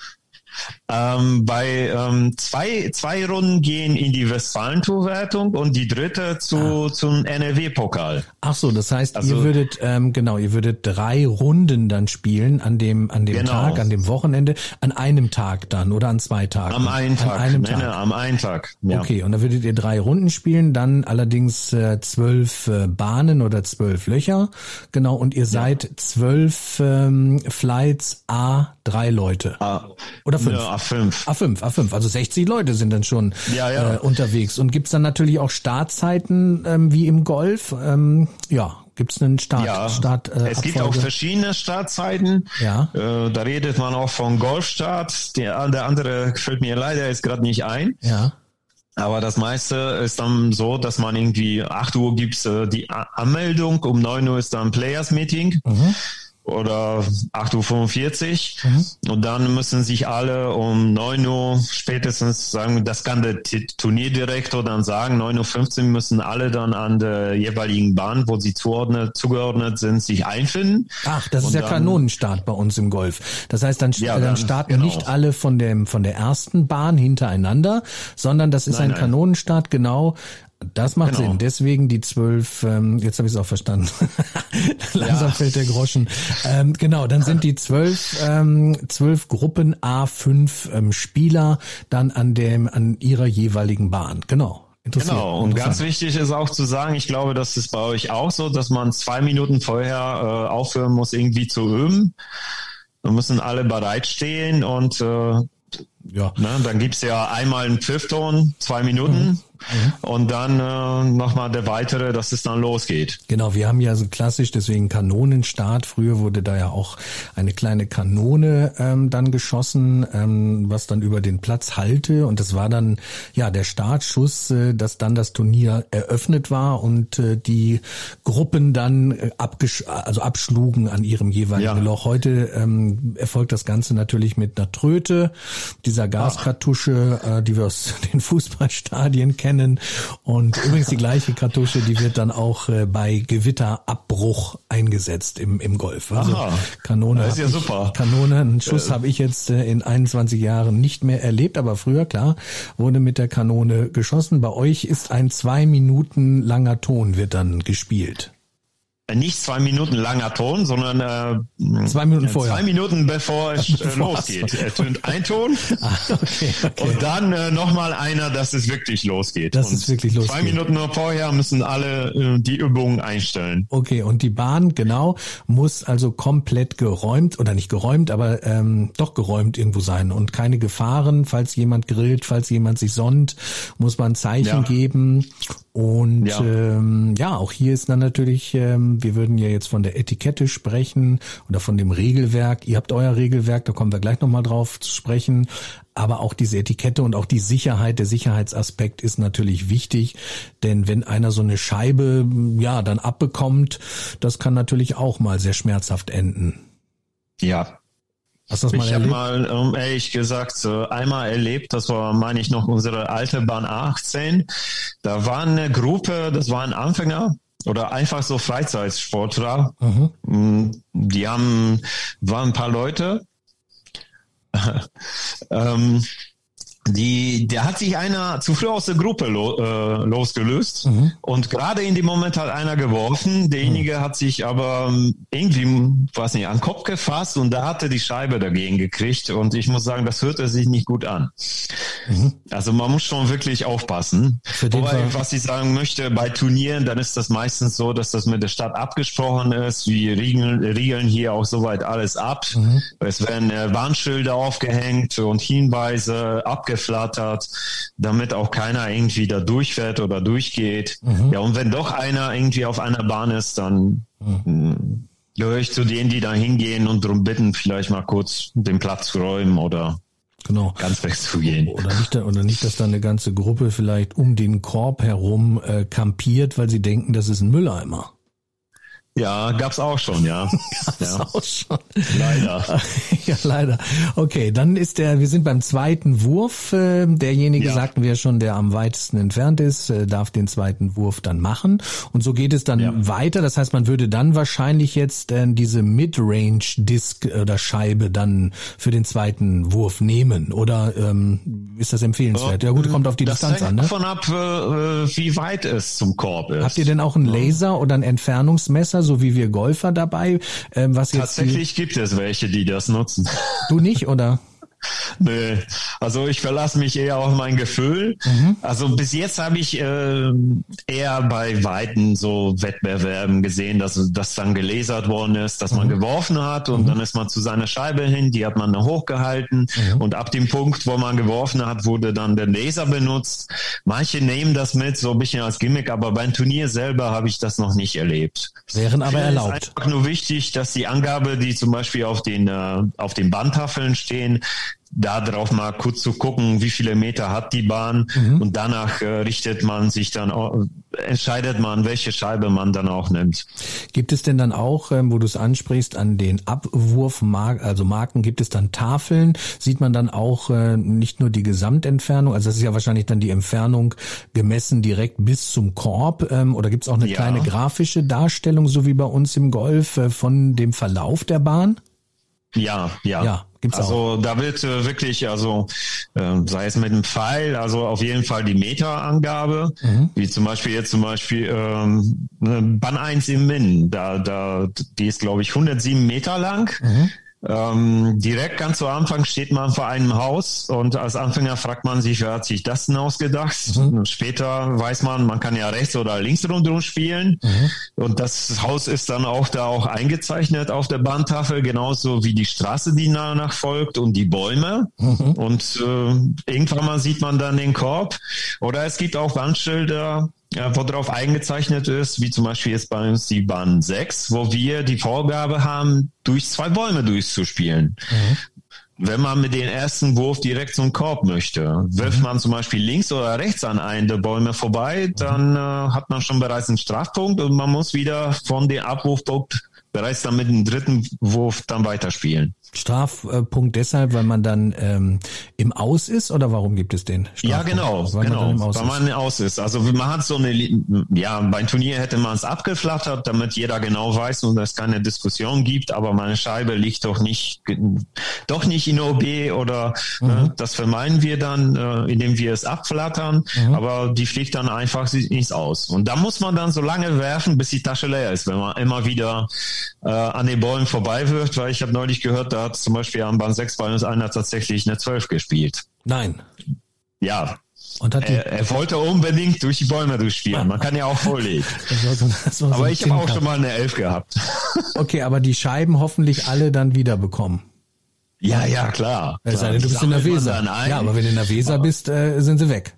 Ähm, bei ähm, zwei, zwei Runden gehen in die Westfalentour-Wertung und die dritte zu, ah. zum NRW-Pokal. Ach so, das heißt, also, ihr würdet, ähm, genau, ihr würdet drei Runden dann spielen an dem, an dem genau. Tag, an dem Wochenende, an einem Tag dann oder an zwei Tagen? Am einen Tag. An einem Tag. Nee, nee, am einen Tag. Ja. Okay, und dann würdet ihr drei Runden spielen, dann allerdings äh, zwölf äh, Bahnen oder zwölf Löcher. Genau, und ihr seid zwölf ähm, Flights A drei Leute. Ah. Oder fünf? Ja, A5. A5, A5. Also 60 Leute sind dann schon ja, ja. Äh, unterwegs. Und gibt's dann natürlich auch Startzeiten ähm, wie im Golf? Ähm, ja, Gibt's einen Start? Ja, Start, äh, es gibt auch verschiedene Startzeiten. Ja. Äh, da redet man auch von Golfstart. Der, der andere fällt mir leider jetzt gerade nicht ein. Ja. Aber das meiste ist dann so, dass man irgendwie 8 Uhr gibt's äh, die Anmeldung, um 9 Uhr ist dann Players Meeting. Mhm oder 8.45 Uhr mhm. und dann müssen sich alle um 9 Uhr spätestens sagen, das kann der Turnierdirektor dann sagen, 9.15 Uhr müssen alle dann an der jeweiligen Bahn, wo sie zuordnet, zugeordnet sind, sich einfinden. Ach, das ist ja dann, Kanonenstart bei uns im Golf. Das heißt, dann, ja, dann, dann starten genau. nicht alle von dem, von der ersten Bahn hintereinander, sondern das ist nein, ein nein. Kanonenstart genau das macht genau. Sinn. Deswegen die zwölf, ähm, jetzt habe ich es auch verstanden. Langsam ja. fällt der Groschen. Ähm, genau, dann sind die zwölf, ähm, zwölf Gruppen A5 ähm, Spieler dann an dem, an ihrer jeweiligen Bahn. Genau. Genau, und ganz wichtig ist auch zu sagen, ich glaube, das ist bei euch auch so, dass man zwei Minuten vorher äh, aufhören muss, irgendwie zu üben. Da müssen alle bereitstehen und äh, ja. Ne, dann gibt's ja einmal einen Pfiffton, zwei Minuten. Mhm. Mhm. Und dann äh, nochmal der weitere, dass es dann losgeht. Genau, wir haben ja so klassisch, deswegen Kanonenstart. Früher wurde da ja auch eine kleine Kanone ähm, dann geschossen, ähm, was dann über den Platz halte. Und das war dann ja der Startschuss, äh, dass dann das Turnier eröffnet war und äh, die Gruppen dann äh, abgesch also abschlugen an ihrem jeweiligen ja. Loch. Heute ähm, erfolgt das Ganze natürlich mit einer Tröte, dieser Gaskartusche, äh, die wir aus den Fußballstadien kennen kennen. Und übrigens die gleiche Kartusche, die wird dann auch äh, bei Gewitterabbruch eingesetzt im, im Golf. Also Aha, Kanone. Das ist ja ich, super. Kanone, einen Schuss äh. habe ich jetzt äh, in 21 Jahren nicht mehr erlebt, aber früher, klar, wurde mit der Kanone geschossen. Bei euch ist ein zwei Minuten langer Ton wird dann gespielt. Äh, nicht zwei Minuten langer Ton, sondern äh, zwei Minuten vorher. Zwei Minuten bevor es äh, losgeht. Er tönt ein Ton ah, okay, okay. und dann äh, nochmal einer, dass es wirklich losgeht. Und es wirklich losgeht. Zwei Minuten vorher müssen alle äh, die Übungen einstellen. Okay, und die Bahn, genau, muss also komplett geräumt oder nicht geräumt, aber ähm, doch geräumt irgendwo sein und keine Gefahren, falls jemand grillt, falls jemand sich sonnt, muss man Zeichen ja. geben und ja. Ähm, ja, auch hier ist dann natürlich, ähm, wir würden ja jetzt von der Etikette sprechen oder von dem Regelwerk. Ihr habt euer Regelwerk, da kommen wir gleich nochmal drauf zu sprechen. Aber auch diese Etikette und auch die Sicherheit, der Sicherheitsaspekt ist natürlich wichtig. Denn wenn einer so eine Scheibe, ja, dann abbekommt, das kann natürlich auch mal sehr schmerzhaft enden. Ja, Hast du das mal ich habe mal um, ehrlich gesagt einmal erlebt, das war, meine ich, noch unsere alte Bahn 18. Da war eine Gruppe, das waren Anfänger oder einfach so Freizeitsportler. Mhm. Mm, die haben, waren ein paar Leute. ähm, die, der hat sich einer zu früh aus der Gruppe lo, äh, losgelöst mhm. und gerade in dem Moment hat einer geworfen. Derjenige mhm. hat sich aber ähm, irgendwie, weiß nicht, an den Kopf gefasst und da hatte die Scheibe dagegen gekriegt und ich muss sagen, das hörte sich nicht gut an. Mhm. Also man muss schon wirklich aufpassen. Wobei, was ich sagen möchte, bei Turnieren, dann ist das meistens so, dass das mit der Stadt abgesprochen ist. Wir riegeln, riegeln hier auch soweit alles ab. Mhm. Es werden äh, Warnschilder aufgehängt und Hinweise abgehängt geflattert, damit auch keiner irgendwie da durchfährt oder durchgeht. Mhm. Ja, und wenn doch einer irgendwie auf einer Bahn ist, dann mhm. gehöre ich zu denen, die da hingehen und darum bitten, vielleicht mal kurz den Platz zu räumen oder genau. ganz wegzugehen. Oder nicht, oder nicht, dass da eine ganze Gruppe vielleicht um den Korb herum äh, kampiert, weil sie denken, das ist ein Mülleimer. Ja, gab's auch schon, ja. gab's ja. auch schon. Leider. ja, leider. Okay, dann ist der, wir sind beim zweiten Wurf. Äh, derjenige, ja. sagten wir schon, der am weitesten entfernt ist, äh, darf den zweiten Wurf dann machen. Und so geht es dann ja. weiter. Das heißt, man würde dann wahrscheinlich jetzt äh, diese Mid-Range-Disc oder Scheibe dann für den zweiten Wurf nehmen. Oder ähm, ist das empfehlenswert? Ja, gut, kommt auf die das Distanz an. Ne? davon ab, äh, wie weit es zum Korb ist. Habt ihr denn auch einen Laser oder ein Entfernungsmesser? So wie wir Golfer dabei. Ähm, was jetzt Tatsächlich gibt es welche, die das nutzen. Du nicht, oder? Nee, also ich verlasse mich eher auf mein Gefühl. Mhm. Also bis jetzt habe ich äh, eher bei Weiten so Wettbewerben gesehen, dass das dann gelasert worden ist, dass mhm. man geworfen hat und mhm. dann ist man zu seiner Scheibe hin, die hat man dann hochgehalten und ab dem Punkt, wo man geworfen hat, wurde dann der Laser benutzt. Manche nehmen das mit so ein bisschen als Gimmick, aber beim Turnier selber habe ich das noch nicht erlebt. Wären aber erlaubt. Es ist einfach nur wichtig, dass die Angabe, die zum Beispiel auf den äh, auf den Bandtafeln stehen, da drauf mal kurz zu gucken, wie viele Meter hat die Bahn mhm. und danach äh, richtet man sich dann, entscheidet man, welche Scheibe man dann auch nimmt. Gibt es denn dann auch, ähm, wo du es ansprichst, an den Abwurfmarken, also Marken, gibt es dann Tafeln? Sieht man dann auch äh, nicht nur die Gesamtentfernung, also das ist ja wahrscheinlich dann die Entfernung gemessen direkt bis zum Korb ähm, oder gibt es auch eine ja. kleine grafische Darstellung, so wie bei uns im Golf, äh, von dem Verlauf der Bahn? Ja, ja. Ja, Gibt's also auch. da wird äh, wirklich, also äh, sei es mit einem Pfeil, also auf jeden Fall die Meterangabe, mhm. wie zum Beispiel jetzt zum Beispiel ähm, Bann 1 im Min, da, da, die ist glaube ich 107 Meter lang. Mhm. Ähm, direkt ganz zu Anfang steht man vor einem Haus und als Anfänger fragt man sich, wer hat sich das denn ausgedacht? Mhm. Später weiß man, man kann ja rechts oder links rundherum spielen mhm. und das Haus ist dann auch da auch eingezeichnet auf der Bahntafel, genauso wie die Straße, die danach folgt und die Bäume mhm. und äh, irgendwann mal sieht man dann den Korb oder es gibt auch Wandschilder, ja, wo drauf eingezeichnet ist, wie zum Beispiel jetzt bei uns die Bahn 6, wo wir die Vorgabe haben, durch zwei Bäume durchzuspielen. Mhm. Wenn man mit dem ersten Wurf direkt zum Korb möchte, wirft mhm. man zum Beispiel links oder rechts an einen der Bäume vorbei, dann äh, hat man schon bereits einen Strafpunkt und man muss wieder von dem Abwurfpunkt bereits dann mit dem dritten Wurf dann weiterspielen. Strafpunkt deshalb, weil man dann ähm, im Aus ist oder warum gibt es den? Strafpunkt? Ja, genau, weil genau, man weil man Aus ist. Also man hat so eine, ja, beim Turnier hätte man es abgeflattert, damit jeder genau weiß und es keine Diskussion gibt, aber meine Scheibe liegt doch nicht, doch nicht in OB oder mhm. äh, das vermeiden wir dann, äh, indem wir es abflattern, mhm. aber die fliegt dann einfach ins Aus. Und da muss man dann so lange werfen, bis die Tasche leer ist, wenn man immer wieder äh, an den Bäumen vorbei wirft, weil ich habe neulich gehört, da hat zum Beispiel am Band 6 bei uns einer tatsächlich eine 12 gespielt. Nein. Ja. Er, er wollte unbedingt durch die Bäume durchspielen. Man kann ja auch vorlegen. So, so aber ich habe auch schon mal eine 11 gehabt. Okay, aber die Scheiben hoffentlich alle dann wieder bekommen. Ja, ja, klar. Es sei denn, du bist in der Weser. Ja, aber wenn du in der Weser bist, äh, sind sie weg.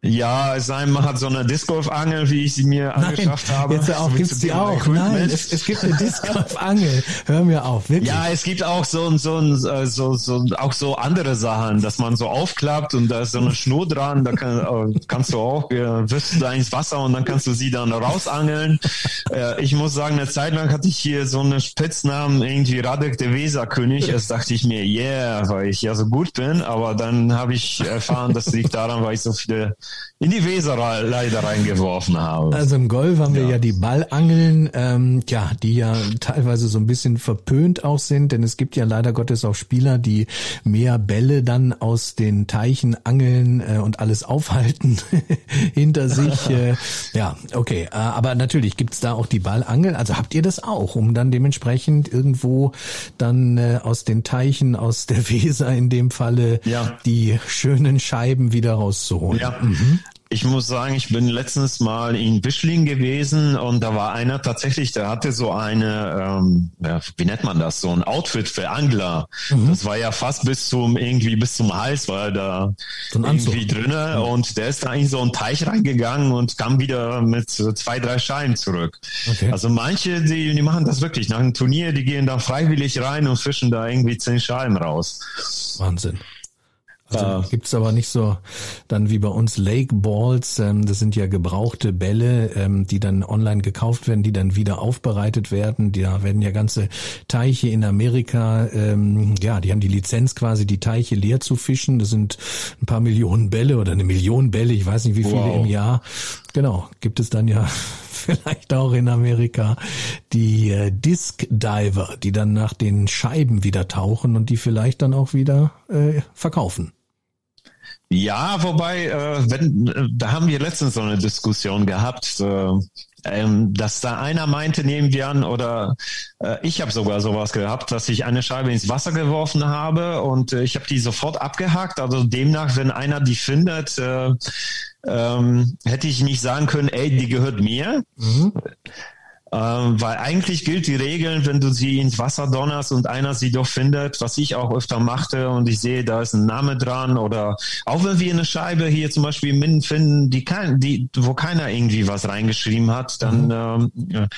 Ja, es sei man hat so eine Disc-Golf-Angel, wie ich sie mir Nein, angeschafft habe. Jetzt auch, gibt's die auch. Equipment. Nein, es, es gibt eine Disc-Golf-Angel. Hör mir auf, wirklich. Ja, es gibt auch so, so, äh, so, so, auch so andere Sachen, dass man so aufklappt und da ist so eine Schnur dran, da kann, äh, kannst du auch, äh, wirfst du da ins Wasser und dann kannst du sie dann rausangeln. äh, ich muss sagen, eine Zeit lang hatte ich hier so einen Spitznamen, irgendwie Radek der Weserkönig. Erst dachte ich mir, yeah, weil ich ja so gut bin, aber dann habe ich erfahren, das liegt daran, weil ich so viele in die Weser leider reingeworfen habe. Also im Golf haben wir ja, ja die Ballangeln, ähm, ja, die ja teilweise so ein bisschen verpönt auch sind, denn es gibt ja leider Gottes auch Spieler, die mehr Bälle dann aus den Teichen angeln äh, und alles aufhalten hinter sich. Äh, ja, okay. Äh, aber natürlich gibt's da auch die Ballangel. Also habt ihr das auch, um dann dementsprechend irgendwo dann äh, aus den Teichen, aus der Weser in dem Falle, ja. die schönen Scheiben wieder rauszuholen? Ja. Mhm. Ich muss sagen, ich bin letztens mal in Wischling gewesen und da war einer tatsächlich, der hatte so eine, ähm, ja, wie nennt man das, so ein Outfit für Angler. Mhm. Das war ja fast bis zum irgendwie bis zum Hals, war da so irgendwie drinne mhm. und der ist da in so einen Teich reingegangen und kam wieder mit zwei, drei Scheiben zurück. Okay. Also manche, die, die machen das wirklich nach einem Turnier, die gehen da freiwillig rein und fischen da irgendwie zehn Scheiben raus. Wahnsinn. Also äh, gibt's aber nicht so dann wie bei uns Lake Balls, ähm, das sind ja gebrauchte Bälle, ähm, die dann online gekauft werden, die dann wieder aufbereitet werden. Da werden ja ganze Teiche in Amerika, ähm, ja, die haben die Lizenz quasi, die Teiche leer zu fischen. Das sind ein paar Millionen Bälle oder eine Million Bälle, ich weiß nicht wie viele wow. im Jahr. Genau, gibt es dann ja vielleicht auch in Amerika die äh, Disc Diver, die dann nach den Scheiben wieder tauchen und die vielleicht dann auch wieder äh, verkaufen. Ja, wobei, äh, wenn, äh, da haben wir letztens so eine Diskussion gehabt, äh, ähm, dass da einer meinte, nehmen wir an, oder äh, ich habe sogar sowas gehabt, dass ich eine Scheibe ins Wasser geworfen habe und äh, ich habe die sofort abgehakt. Also demnach, wenn einer die findet, äh, ähm, hätte ich nicht sagen können, ey, die gehört mir. Mhm. Ähm, weil eigentlich gilt die Regel, wenn du sie ins Wasser donnerst und einer sie doch findet, was ich auch öfter machte und ich sehe, da ist ein Name dran oder auch wenn wir eine Scheibe hier zum Beispiel Minden finden, die kein, die, wo keiner irgendwie was reingeschrieben hat, dann mhm. ähm,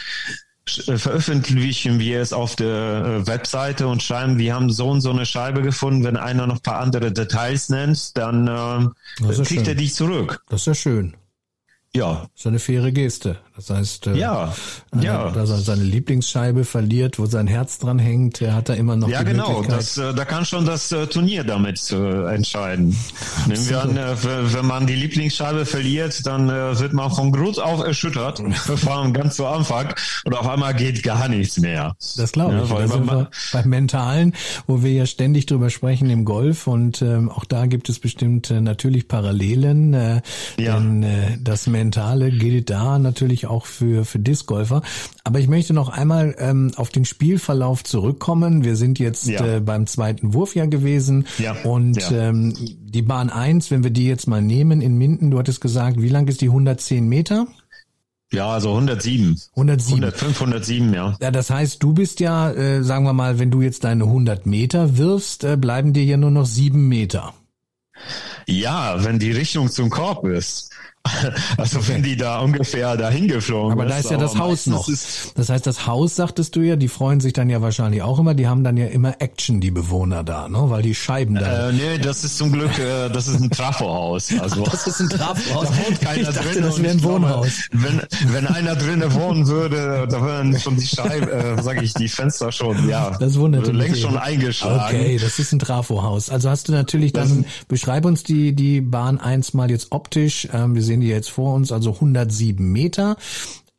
äh, veröffentlichen wir es auf der äh, Webseite und schreiben, wir haben so und so eine Scheibe gefunden. Wenn einer noch ein paar andere Details nennt, dann äh, kriegt schön. er dich zurück. Das ist ja schön. Ja. Das ist eine faire Geste. Das heißt, äh, ja, äh, ja. dass er seine Lieblingsscheibe verliert, wo sein Herz dran hängt, er hat da immer noch ja, die genau. Möglichkeit. Das, äh, da kann schon das äh, Turnier damit äh, entscheiden. Nehmen wir an, äh, wenn man die Lieblingsscheibe verliert, dann wird man von Grund auf erschüttert. Wir fahren ganz zu Anfang und auf einmal geht gar nichts mehr. Das glaube ich. Ja, weil sind wir beim Mentalen, wo wir ja ständig drüber sprechen im Golf und ähm, auch da gibt es bestimmt natürlich Parallelen. Ja. Denn das Mentale gilt da natürlich auch für, für Discgolfer. Aber ich möchte noch einmal ähm, auf den Spielverlauf zurückkommen. Wir sind jetzt ja. äh, beim zweiten Wurf ja gewesen. Ja. Und ja. Ähm, die Bahn 1, wenn wir die jetzt mal nehmen in Minden, du hattest gesagt, wie lang ist die 110 Meter? Ja, also 107. 107. 105, 107, ja. Ja, das heißt, du bist ja, äh, sagen wir mal, wenn du jetzt deine 100 Meter wirfst, äh, bleiben dir ja nur noch sieben Meter. Ja, wenn die Richtung zum Korb ist. Also wenn die da ungefähr dahin geflogen Aber da ist ja das Haus noch. Das heißt, das Haus, sagtest du ja, die freuen sich dann ja wahrscheinlich auch immer, die haben dann ja immer Action, die Bewohner da, ne? Weil die Scheiben da. Äh, nee, das ist zum Glück, äh, das ist ein Trafohaus. Also, das ist ein Trafohaus. Da wohnt keiner ich dachte, drin. Das wäre ein Wohnhaus. Glaube, wenn, wenn einer drinnen wohnen würde, da wären schon die Scheiben, äh, sage ich, die Fenster schon, ja. Das wundert mich. Längst schon eingeschlagen. Okay, das ist ein Trafohaus. Also hast du natürlich dann, beschreib uns die, die Bahn eins mal jetzt optisch. Ähm, wir sehen die jetzt vor uns also 107 Meter.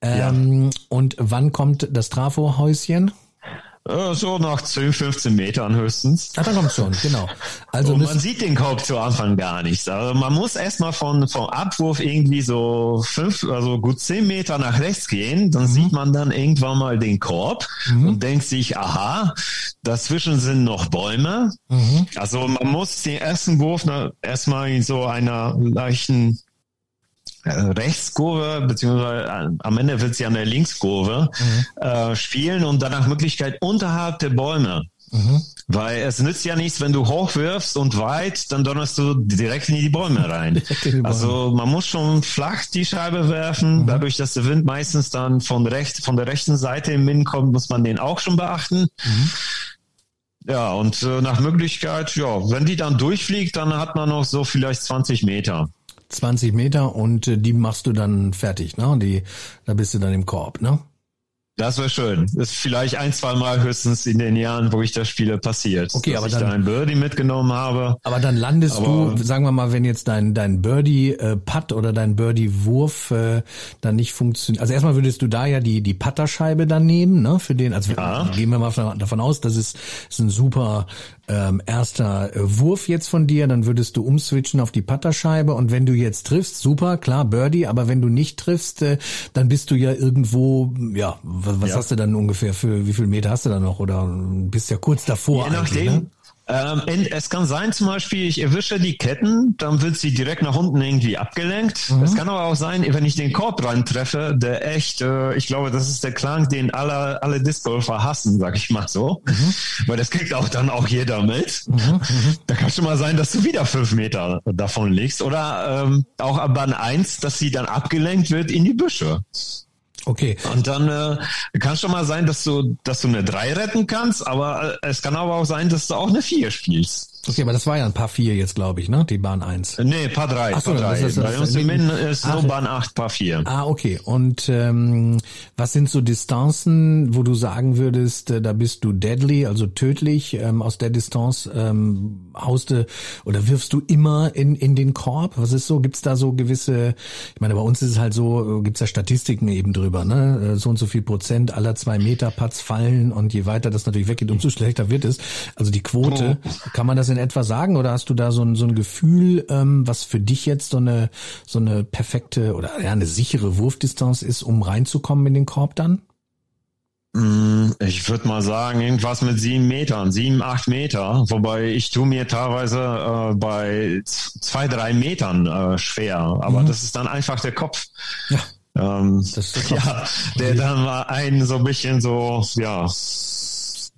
Ähm, ja. Und wann kommt das Trafohäuschen? Äh, so nach 10, 15 Metern höchstens. Ah, da kommt schon, genau. Also man sieht den Korb zu Anfang gar nicht. Also man muss erstmal von, vom Abwurf irgendwie so fünf, also gut zehn Meter nach rechts gehen, dann mhm. sieht man dann irgendwann mal den Korb mhm. und denkt sich, aha, dazwischen sind noch Bäume. Mhm. Also man muss den ersten Wurf erstmal in so einer leichten Rechtskurve, beziehungsweise äh, am Ende wird es ja eine Linkskurve, mhm. äh, spielen und danach Möglichkeit unterhalb der Bäume. Mhm. Weil es nützt ja nichts, wenn du hochwirfst und weit, dann donnerst du direkt in die Bäume rein. Die Bäume. Also man muss schon flach die Scheibe werfen. Mhm. Dadurch, dass der Wind meistens dann von, recht, von der rechten Seite im Wind kommt, muss man den auch schon beachten. Mhm. Ja, und äh, nach Möglichkeit, ja, wenn die dann durchfliegt, dann hat man noch so vielleicht 20 Meter. 20 Meter und äh, die machst du dann fertig, ne? Die, da bist du dann im Korb, ne? Das wäre schön. Das ist vielleicht ein, zwei Mal höchstens in den Jahren, wo ich das spiele, passiert. Okay, aber ich dann, da ein Birdie mitgenommen habe. Aber dann landest aber, du, sagen wir mal, wenn jetzt dein, dein Birdie-Putt äh, oder dein Birdie-Wurf äh, dann nicht funktioniert. Also erstmal würdest du da ja die, die Putterscheibe dann nehmen, ne? Für den, also ja. gehen wir mal davon aus, das ist, ist ein super ähm, erster Wurf jetzt von dir, dann würdest du umswitchen auf die Putterscheibe und wenn du jetzt triffst, super, klar, Birdie, aber wenn du nicht triffst, äh, dann bist du ja irgendwo, ja, was, was ja. hast du dann ungefähr für, wie viel Meter hast du da noch oder bist ja kurz davor. Je nachdem, ne? Ähm, es kann sein zum Beispiel, ich erwische die Ketten, dann wird sie direkt nach unten irgendwie abgelenkt. Mhm. Es kann aber auch sein, wenn ich den Korb reintreffe, der echt, äh, ich glaube, das ist der Klang, den alle, alle Discgolfer hassen, sag ich mal so. Mhm. Weil das kriegt auch dann auch jeder mit. Mhm. mhm. Da kann schon mal sein, dass du wieder fünf Meter davon liegst. Oder ähm, auch ab Bahn eins, dass sie dann abgelenkt wird in die Büsche. Okay. Und dann äh, kann schon mal sein, dass du, dass du eine 3 retten kannst, aber äh, es kann aber auch sein, dass du auch eine 4 spielst. Okay, aber das war ja ein paar 4 jetzt, glaube ich, ne? Die Bahn 1. Nee, Paar 3. Ach so, Paar 3. Das ist, Bei uns im Min ist nur Bahn 8, Paar 4. Ah, okay. Und ähm, was sind so Distanzen, wo du sagen würdest, äh, da bist du deadly, also tödlich, ähm, aus der Distanz ähm, haust du oder wirfst du immer in, in den Korb? Was ist so? Gibt's da so gewisse, ich meine, bei uns ist es halt so, äh, gibt's da Statistiken eben drüber, ne? Äh, so und so viel Prozent aller zwei Meter Putts fallen und je weiter das natürlich weggeht, umso schlechter wird es. Also die Quote, oh. kann man das in etwa sagen oder hast du da so ein, so ein Gefühl, ähm, was für dich jetzt so eine, so eine perfekte oder ja, eine sichere Wurfdistanz ist, um reinzukommen in den Korb dann? Mm, ich würde mal sagen, irgendwas mit sieben Metern, sieben, acht Meter. Wobei ich tue mir teilweise äh, bei zwei, drei Metern äh, schwer. Aber mhm. das ist dann einfach der Kopf. Ja. Ähm, der Kopf. Ja, der dann mal einen so ein bisschen so, ja,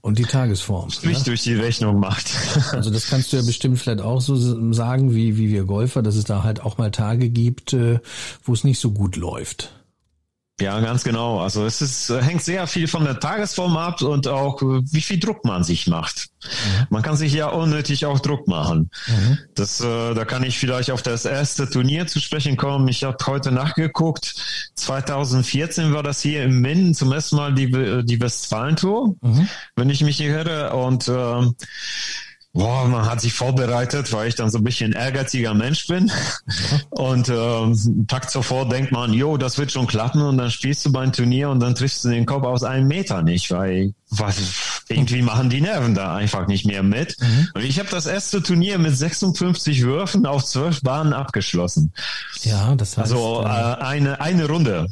und die Tagesform. Mich ne? durch die Rechnung macht. Also das kannst du ja bestimmt vielleicht auch so sagen, wie, wie wir Golfer, dass es da halt auch mal Tage gibt, äh, wo es nicht so gut läuft. Ja, ganz genau. Also es ist, hängt sehr viel von der Tagesform ab und auch wie viel Druck man sich macht. Mhm. Man kann sich ja unnötig auch Druck machen. Mhm. Das, äh, da kann ich vielleicht auf das erste Turnier zu sprechen kommen. Ich habe heute nachgeguckt. 2014 war das hier im Minden zum ersten Mal die, äh, die Westfalen-Tour, mhm. wenn ich mich irre. Und äh, Boah, man hat sich vorbereitet, weil ich dann so ein bisschen ehrgeiziger Mensch bin. Und ähm, Tag zuvor denkt man, jo, das wird schon klappen und dann spielst du beim Turnier und dann triffst du den Kopf aus einem Meter nicht, weil was, irgendwie machen die Nerven da einfach nicht mehr mit. Mhm. Und ich habe das erste Turnier mit 56 Würfen auf zwölf Bahnen abgeschlossen. Ja, das heißt, also äh, eine eine Runde.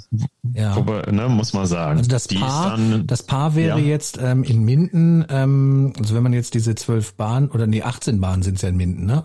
Ja. Ne, muss man sagen. Also das Paar, dann, das Paar wäre ja. jetzt ähm, in Minden, ähm, also wenn man jetzt diese zwölf Bahnen oder nee 18 Bahnen sind es ja in Minden, ne?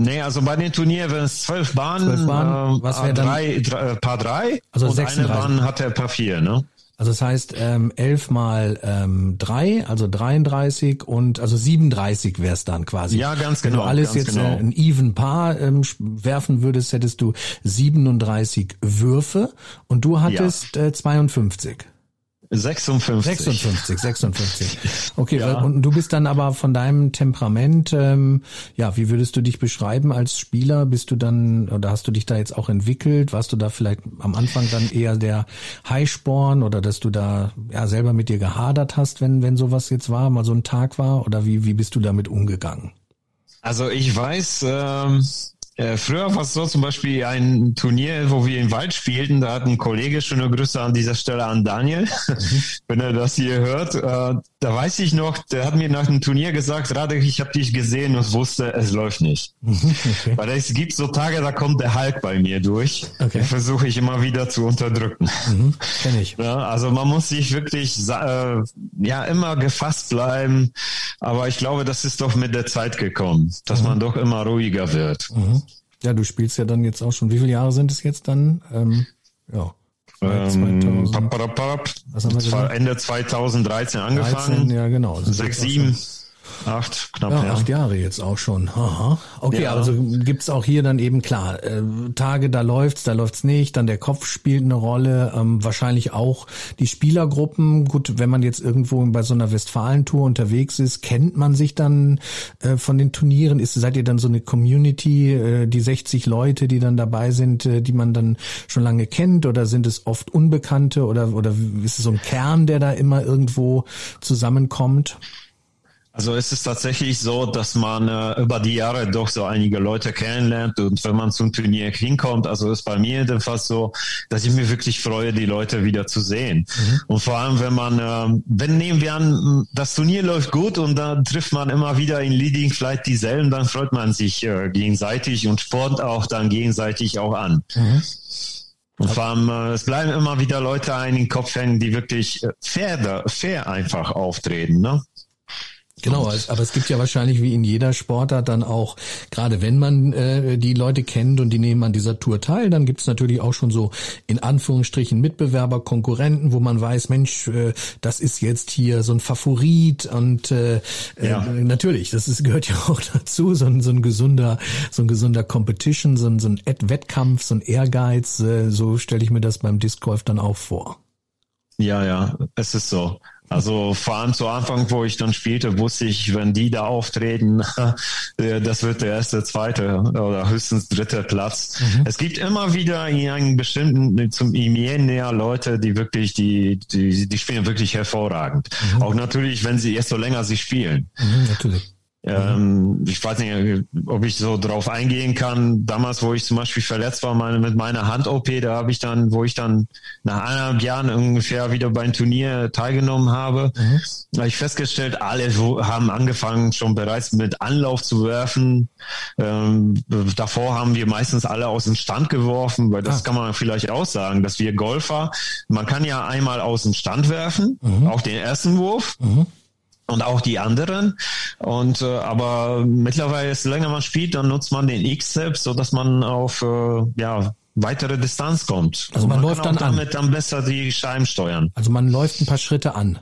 Nee, also bei den Turnieren wären es zwölf Bahnen, zwölf Bahnen. Äh, was wäre dann? Drei, drei, Paar drei also und 36. eine Bahn hat er Paar vier, ne? Also das heißt ähm, 11 mal ähm, 3, also 33 und also 37 wär's dann quasi. Ja, ganz genau. Wenn du alles jetzt genau. äh, ein even Paar ähm, werfen würdest, hättest du 37 Würfe und du hattest ja. äh, 52. 56. 56, 56. Okay, ja. und du bist dann aber von deinem Temperament, ähm, ja, wie würdest du dich beschreiben als Spieler? Bist du dann, oder hast du dich da jetzt auch entwickelt? Warst du da vielleicht am Anfang dann eher der Highsporn oder dass du da ja selber mit dir gehadert hast, wenn, wenn sowas jetzt war, mal so ein Tag war? Oder wie, wie bist du damit umgegangen? Also ich weiß, ähm, äh, früher war es so zum Beispiel ein Turnier, wo wir im Wald spielten, da hat ein Kollege, schöne Grüße an dieser Stelle an Daniel, wenn er das hier hört, äh, da weiß ich noch, der hat mir nach dem Turnier gesagt, Radek, ich habe dich gesehen und wusste, es läuft nicht. Okay. Weil es gibt so Tage, da kommt der Hulk bei mir durch, okay. den versuche ich immer wieder zu unterdrücken. Mhm, kenn ich. Ja, also man muss sich wirklich äh, ja immer gefasst bleiben, aber ich glaube, das ist doch mit der Zeit gekommen, dass mhm. man doch immer ruhiger wird. Mhm. Ja, du spielst ja dann jetzt auch schon. Wie viele Jahre sind es jetzt dann? Ähm, ja. Ähm, 2000, Ende 2013 angefangen. 13, ja, genau. Sechs, sieben. Acht, knapp, ja, ja. Acht Jahre jetzt auch schon. Aha. Okay, ja. also gibt's auch hier dann eben klar, äh, Tage, da läuft's, da läuft's nicht, dann der Kopf spielt eine Rolle, ähm, wahrscheinlich auch die Spielergruppen. Gut, wenn man jetzt irgendwo bei so einer Westfalentour unterwegs ist, kennt man sich dann äh, von den Turnieren? Ist, seid ihr dann so eine Community, äh, die 60 Leute, die dann dabei sind, äh, die man dann schon lange kennt oder sind es oft Unbekannte oder, oder ist es so ein Kern, der da immer irgendwo zusammenkommt? Also es ist tatsächlich so, dass man äh, über die Jahre doch so einige Leute kennenlernt und wenn man zum Turnier hinkommt, also ist bei mir jedenfalls so, dass ich mir wirklich freue, die Leute wieder zu sehen. Mhm. Und vor allem, wenn man, äh, wenn nehmen wir an, das Turnier läuft gut und dann trifft man immer wieder in Leading vielleicht dieselben, dann freut man sich äh, gegenseitig und spornt auch dann gegenseitig auch an. Mhm. Und vor allem, äh, es bleiben immer wieder Leute ein den Kopf hängen, die wirklich äh, fair, fair einfach auftreten. Ne? Genau, aber es gibt ja wahrscheinlich wie in jeder Sportart dann auch, gerade wenn man äh, die Leute kennt und die nehmen an dieser Tour teil, dann gibt es natürlich auch schon so in Anführungsstrichen Mitbewerber, Konkurrenten, wo man weiß, Mensch, äh, das ist jetzt hier so ein Favorit und äh, äh ja. äh, natürlich, das ist, gehört ja auch dazu, so ein, so ein gesunder, so ein gesunder Competition, so ein, so ein Wettkampf, so ein Ehrgeiz, äh, so stelle ich mir das beim Disc Golf dann auch vor. Ja, ja, es ist so. Also vor allem zu Anfang, wo ich dann spielte, wusste ich, wenn die da auftreten, das wird der erste, zweite oder höchstens dritte Platz. Mhm. Es gibt immer wieder in einem bestimmten, zum näher Leute, die wirklich, die, die, die spielen wirklich hervorragend. Mhm. Auch natürlich, wenn sie erst so länger sie spielen. Mhm, natürlich. Ähm, ich weiß nicht, ob ich so drauf eingehen kann. Damals, wo ich zum Beispiel verletzt war meine, mit meiner Hand-OP, da habe ich dann, wo ich dann nach eineinhalb Jahren ungefähr wieder beim Turnier teilgenommen habe, mhm. habe ich festgestellt, alle haben angefangen schon bereits mit Anlauf zu werfen. Ähm, davor haben wir meistens alle aus dem Stand geworfen, weil das ah. kann man vielleicht auch sagen, dass wir Golfer, man kann ja einmal aus dem Stand werfen, mhm. auch den ersten Wurf. Mhm und auch die anderen. Und äh, aber mittlerweile, je länger man spielt, dann nutzt man den X-Step, so dass man auf äh, ja weitere Distanz kommt. Also man, man läuft dann damit an. dann besser die Scheiben steuern. Also man läuft ein paar Schritte an.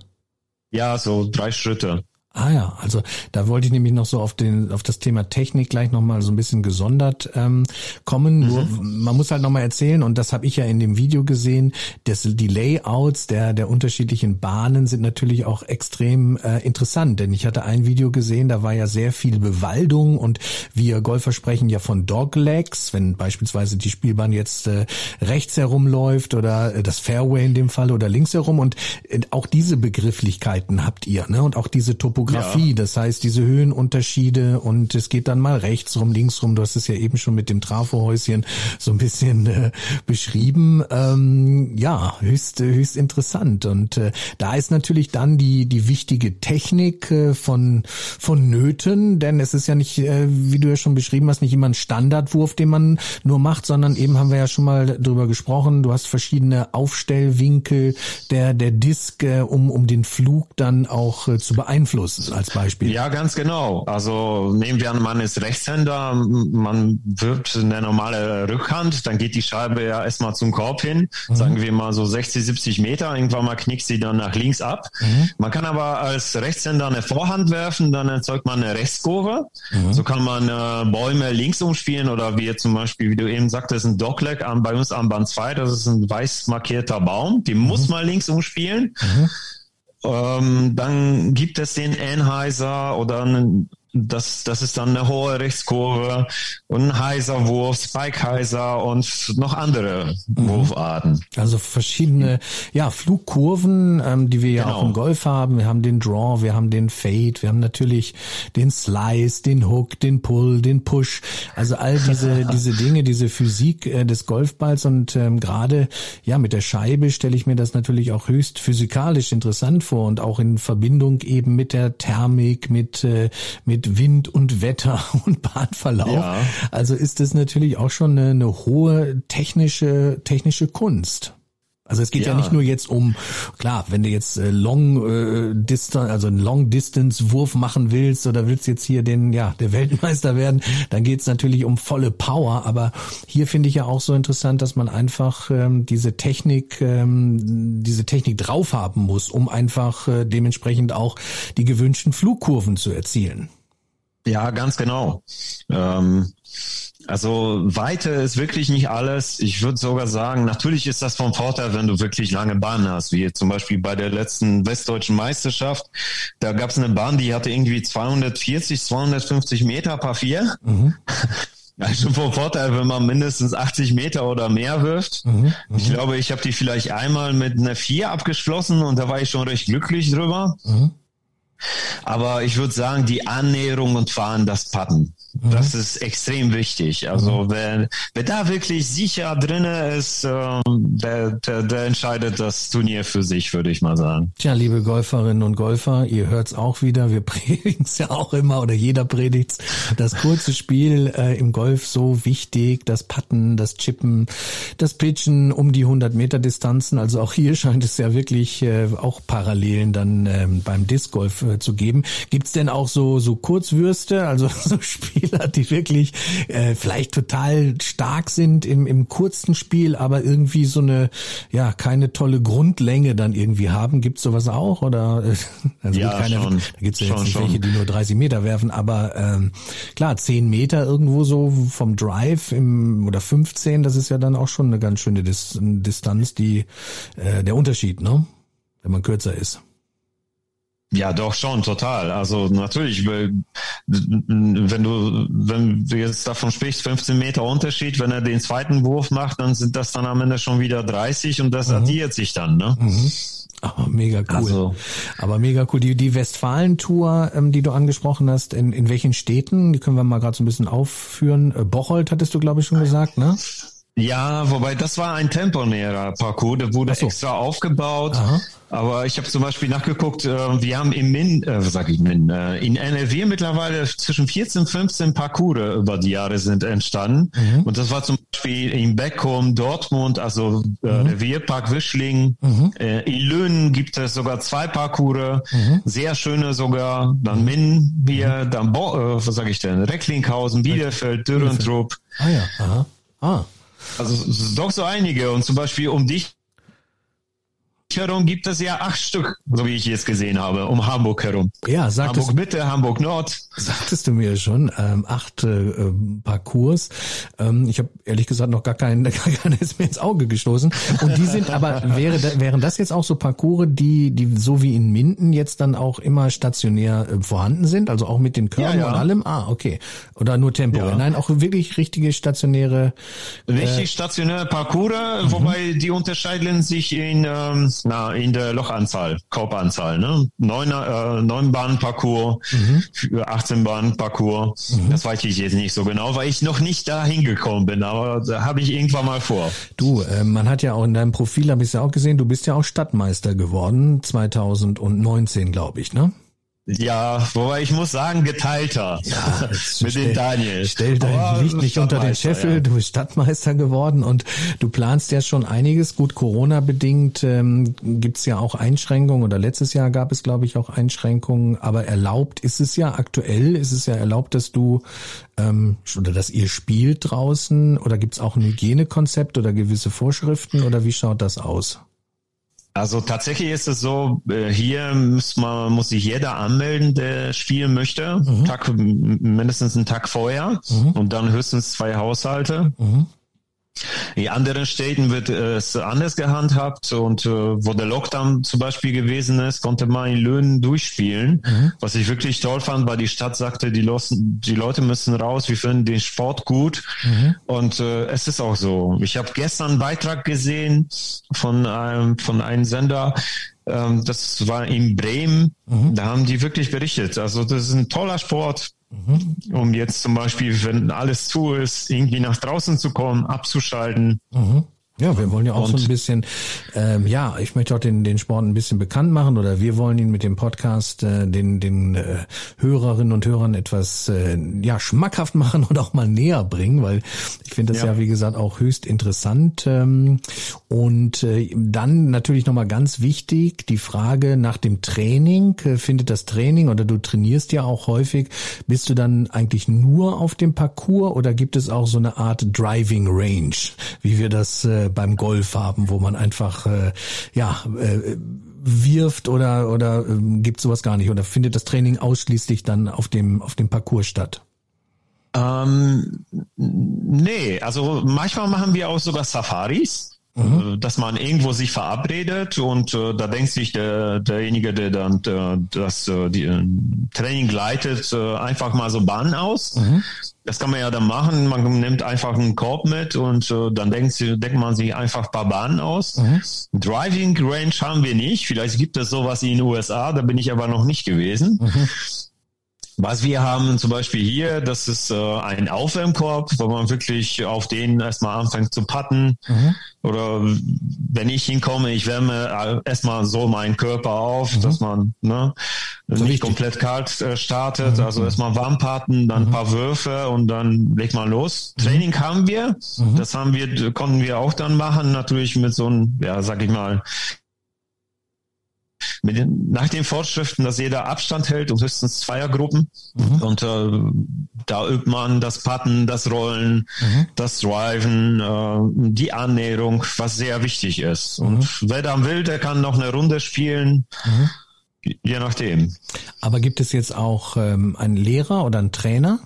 Ja, so drei Schritte. Ah ja, also da wollte ich nämlich noch so auf den auf das Thema Technik gleich nochmal so ein bisschen gesondert ähm, kommen. Mhm. Nur man muss halt nochmal erzählen und das habe ich ja in dem Video gesehen. Dass die Layouts der der unterschiedlichen Bahnen sind natürlich auch extrem äh, interessant, denn ich hatte ein Video gesehen, da war ja sehr viel Bewaldung und wir Golfer sprechen ja von Doglegs, wenn beispielsweise die Spielbahn jetzt äh, rechts herumläuft oder äh, das Fairway in dem Fall oder links herum und äh, auch diese Begrifflichkeiten habt ihr, ne? Und auch diese Topografie Topografie, ja. das heißt diese Höhenunterschiede und es geht dann mal rechts rum, links rum. Du hast es ja eben schon mit dem Trafohäuschen so ein bisschen äh, beschrieben. Ähm, ja, höchst höchst interessant und äh, da ist natürlich dann die die wichtige Technik äh, von von Nöten, denn es ist ja nicht, äh, wie du ja schon beschrieben hast, nicht immer ein Standardwurf, den man nur macht, sondern eben haben wir ja schon mal drüber gesprochen. Du hast verschiedene Aufstellwinkel der der Disk, äh, um um den Flug dann auch äh, zu beeinflussen, als Beispiel. Ja, ganz genau. Also nehmen wir an, man ist Rechtshänder, man wirft eine normale Rückhand, dann geht die Scheibe ja erstmal zum Korb hin, mhm. sagen wir mal so 60, 70 Meter, irgendwann mal knickt sie dann nach links ab. Mhm. Man kann aber als Rechtshänder eine Vorhand werfen, dann erzeugt man eine Rechtskurve. Mhm. So kann man äh, Bäume links umspielen oder wie zum Beispiel, wie du eben sagtest, ein Dogleg an, bei uns am Band 2, das ist ein weiß markierter Baum, den muss mhm. man links umspielen. Ähm, dann gibt es den Anheuser oder einen das, das ist dann eine hohe Rechtskurve und ein heiser Wurf, Spike heiser und noch andere mhm. Wurfarten. Also verschiedene, ja, Flugkurven, ähm, die wir ja genau. auch im Golf haben. Wir haben den Draw, wir haben den Fade, wir haben natürlich den Slice, den Hook, den Pull, den Push. Also all diese, diese Dinge, diese Physik äh, des Golfballs und ähm, gerade, ja, mit der Scheibe stelle ich mir das natürlich auch höchst physikalisch interessant vor und auch in Verbindung eben mit der Thermik, mit, äh, mit Wind und Wetter und Bahnverlauf. Ja. Also ist das natürlich auch schon eine, eine hohe technische, technische Kunst. Also es geht ja. ja. nicht nur jetzt um, klar, wenn du jetzt äh, Long äh, Distance, also einen Long Distance Wurf machen willst oder willst jetzt hier den, ja, der Weltmeister werden, dann geht's natürlich um volle Power. Aber hier finde ich ja auch so interessant, dass man einfach ähm, diese Technik, ähm, diese Technik drauf haben muss, um einfach äh, dementsprechend auch die gewünschten Flugkurven zu erzielen. Ja, ganz genau. Ähm, also Weite ist wirklich nicht alles. Ich würde sogar sagen, natürlich ist das vom Vorteil, wenn du wirklich lange Bahnen hast, wie zum Beispiel bei der letzten westdeutschen Meisterschaft. Da gab es eine Bahn, die hatte irgendwie 240, 250 Meter Paar vier. Mhm. Also vom Vorteil, wenn man mindestens 80 Meter oder mehr wirft. Mhm, ich mhm. glaube, ich habe die vielleicht einmal mit einer 4 abgeschlossen und da war ich schon recht glücklich drüber. Mhm. Aber ich würde sagen, die Annäherung und Fahren, das Patten. Mhm. Das ist extrem wichtig. Also mhm. wer, wer da wirklich sicher drinne ist, äh, der, der, der entscheidet das Turnier für sich, würde ich mal sagen. Tja, liebe Golferinnen und Golfer, ihr hört's auch wieder. Wir predigen es ja auch immer oder jeder predigt Das kurze Spiel äh, im Golf so wichtig, das Patten, das Chippen, das Pitchen um die 100 Meter Distanzen. Also auch hier scheint es ja wirklich äh, auch Parallelen dann ähm, beim Disc Golf äh, zu geben. Gibt's denn auch so so Kurzwürste, also so Spiel Spieler, die wirklich äh, vielleicht total stark sind im, im kurzen Spiel, aber irgendwie so eine, ja, keine tolle Grundlänge dann irgendwie haben. Gibt's sowas auch? Oder äh, also ja, keine, schon. da gibt's ja jetzt nicht schon. welche, die nur 30 Meter werfen, aber ähm, klar, 10 Meter irgendwo so vom Drive im oder 15, das ist ja dann auch schon eine ganz schöne Dis Distanz, die äh, der Unterschied, ne? Wenn man kürzer ist. Ja, doch schon, total. Also natürlich, wenn du, wenn du jetzt davon sprichst, 15 Meter Unterschied, wenn er den zweiten Wurf macht, dann sind das dann am Ende schon wieder 30 und das mhm. addiert sich dann, ne? Mhm. Aber mega cool. Also, Aber mega cool. Die, die Westfalen-Tour, ähm, die du angesprochen hast, in, in welchen Städten? Die können wir mal gerade so ein bisschen aufführen. Äh, Bocholt hattest du, glaube ich, schon gesagt, ne? Ja, wobei das war ein temporärer Parcours, der wurde so. extra aufgebaut. Aha. Aber ich habe zum Beispiel nachgeguckt, äh, wir haben im Min, äh, sag ich Min, äh, in NRW mittlerweile zwischen 14, 15 Parcours über die Jahre sind entstanden. Mhm. Und das war zum Beispiel in Beckum, Dortmund, also äh, mhm. Revierpark Wischling. Mhm. Äh, in Löhnen gibt es sogar zwei Parcours, mhm. sehr schöne sogar. Dann Min hier, mhm. dann Bo äh, was sage ich denn, Recklinghausen, Bielefeld, Dürrentrupp. Ah ja, aha. Ah. Also doch so einige. Und zum Beispiel um dich herum gibt es ja acht Stück, so wie ich jetzt gesehen habe, um Hamburg herum. Ja, sagtest, Hamburg Mitte, Hamburg Nord. Sagtest du mir schon, ähm, acht äh, Parcours. Ähm, ich habe ehrlich gesagt noch gar keinen, gar keiner ist mir ins Auge gestoßen. Und die sind aber, wäre, wären das jetzt auch so Parcours, die, die so wie in Minden jetzt dann auch immer stationär äh, vorhanden sind, also auch mit den Körben ja, ja. und allem? Ah, okay. Oder nur temporär? Ja. Nein, auch wirklich richtige stationäre. Äh, Richtig stationäre Parcours, mhm. wobei die unterscheiden sich in ähm, na, in der Lochanzahl, Korbanzahl, ne? Neun, äh, neun Bahn Parcours, mhm. 18 Bahn Parcours. Mhm. Das weiß ich jetzt nicht so genau, weil ich noch nicht da hingekommen bin, aber da habe ich irgendwann mal vor. Du, äh, man hat ja auch in deinem Profil, habe ich ja auch gesehen, du bist ja auch Stadtmeister geworden, 2019, glaube ich, ne? Ja, wobei ich muss sagen, geteilter ja, mit den Daniel. Stell dein Licht nicht unter den Scheffel, ja. du bist Stadtmeister geworden und du planst ja schon einiges. Gut, Corona-bedingt ähm, gibt ja auch Einschränkungen oder letztes Jahr gab es, glaube ich, auch Einschränkungen. Aber erlaubt ist es ja aktuell, ist es ja erlaubt, dass du ähm, oder dass ihr spielt draußen oder gibt es auch ein Hygienekonzept oder gewisse Vorschriften oder wie schaut das aus? Also tatsächlich ist es so, äh, hier muss man muss sich jeder anmelden, der spielen möchte, mhm. Tag, mindestens einen Tag vorher mhm. und dann höchstens zwei Haushalte. Mhm. In anderen Städten wird es anders gehandhabt und äh, wo der Lockdown zum Beispiel gewesen ist, konnte man in Löhnen durchspielen. Mhm. Was ich wirklich toll fand, weil die Stadt sagte, die, Losen, die Leute müssen raus, wir finden den Sport gut mhm. und äh, es ist auch so. Ich habe gestern einen Beitrag gesehen von einem, von einem Sender, ähm, das war in Bremen, mhm. da haben die wirklich berichtet. Also das ist ein toller Sport, Mhm. Um jetzt zum Beispiel, wenn alles zu ist, irgendwie nach draußen zu kommen, abzuschalten. Mhm. Ja, wir wollen ja auch und so ein bisschen, ähm, ja, ich möchte auch den, den Sport ein bisschen bekannt machen oder wir wollen ihn mit dem Podcast äh, den, den äh, Hörerinnen und Hörern etwas äh, ja, schmackhaft machen und auch mal näher bringen, weil ich finde das ja. ja. wie gesagt, auch höchst interessant. Ähm, und äh, dann natürlich nochmal ganz wichtig, die Frage nach dem Training. Äh, findet das Training oder du trainierst ja auch häufig, bist du dann eigentlich nur auf dem Parcours oder gibt es auch so eine Art Driving Range, wie wir das äh, beim Golf haben, wo man einfach äh, ja äh, wirft oder oder äh, gibt sowas gar nicht oder findet das Training ausschließlich dann auf dem auf dem Parcours statt? Ähm, nee, also manchmal machen wir auch sogar Safaris. Mhm. Äh, dass man irgendwo sich verabredet und äh, da denkt sich der, derjenige, der dann äh, das äh, die, Training leitet, einfach mal so Bahnen aus. Mhm. Das kann man ja dann machen. Man nimmt einfach einen Korb mit und äh, dann denkt, denkt man sich einfach ein paar Bahnen aus. Mhm. Driving Range haben wir nicht. Vielleicht gibt es sowas in den USA, da bin ich aber noch nicht gewesen. Mhm. Was wir haben zum Beispiel hier, das ist äh, ein Aufwärmkorb, wo man wirklich auf den erstmal anfängt zu patten. Mhm. Oder wenn ich hinkomme, ich wärme äh, erstmal so meinen Körper auf, mhm. dass man ne, nicht richtig. komplett kalt äh, startet. Mhm. Also erstmal warm patten, dann ein mhm. paar Würfe und dann legt man los. Mhm. Training haben wir. Mhm. Das haben wir, konnten wir auch dann machen, natürlich mit so einem, ja, sag ich mal, den, nach den Vorschriften, dass jeder Abstand hält und höchstens Zweiergruppen. Mhm. Und äh, da übt man das Patten, das Rollen, mhm. das Driven, äh, die Annäherung, was sehr wichtig ist. Mhm. Und wer da will, der kann noch eine Runde spielen. Mhm. Je nachdem. Aber gibt es jetzt auch ähm, einen Lehrer oder einen Trainer?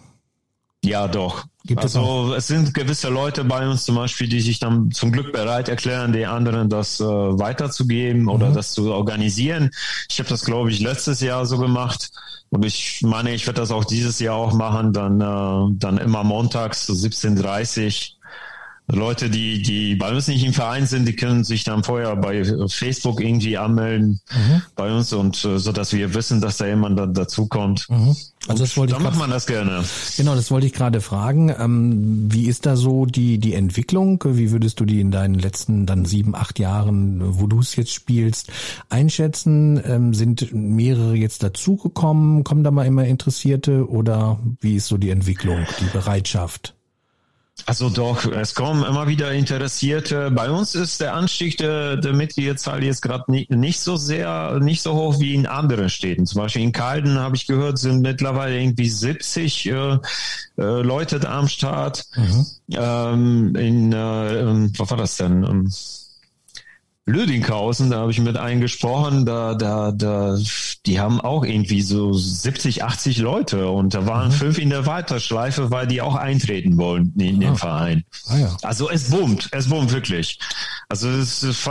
Ja, doch. Gibt also es, es, sind gewisse Leute bei uns zum Beispiel, die sich dann zum Glück bereit erklären, die anderen das äh, weiterzugeben oder mhm. das zu organisieren. Ich habe das, glaube ich, letztes Jahr so gemacht. Und ich meine, ich werde das auch dieses Jahr auch machen, dann, äh, dann immer montags so 17.30 Leute, die, die bei uns nicht im Verein sind, die können sich dann vorher bei Facebook irgendwie anmelden mhm. bei uns und äh, so, dass wir wissen, dass da jemand da, dazukommt. Mhm. Also das wollte dann ich macht man das gerne. Genau, das wollte ich gerade fragen. Ähm, wie ist da so die die Entwicklung? Wie würdest du die in deinen letzten dann sieben, acht Jahren, wo du es jetzt spielst, einschätzen? Ähm, sind mehrere jetzt dazugekommen? Kommen da mal immer Interessierte oder wie ist so die Entwicklung, die Bereitschaft? Also doch, es kommen immer wieder Interessierte. Bei uns ist der Anstieg der, der Mitgliederzahl jetzt gerade nicht, nicht so sehr, nicht so hoch wie in anderen Städten. Zum Beispiel in Kalden habe ich gehört, sind mittlerweile irgendwie 70 äh, äh, Leute da am Start. Mhm. Ähm, in, äh, ähm, was war das denn? Lüdinghausen, da habe ich mit eingesprochen, da, da, da, die haben auch irgendwie so 70, 80 Leute und da waren mhm. fünf in der Weiterschleife, weil die auch eintreten wollen in den ah. Verein. Ah, ja. Also es boomt, es boomt wirklich. Also es, es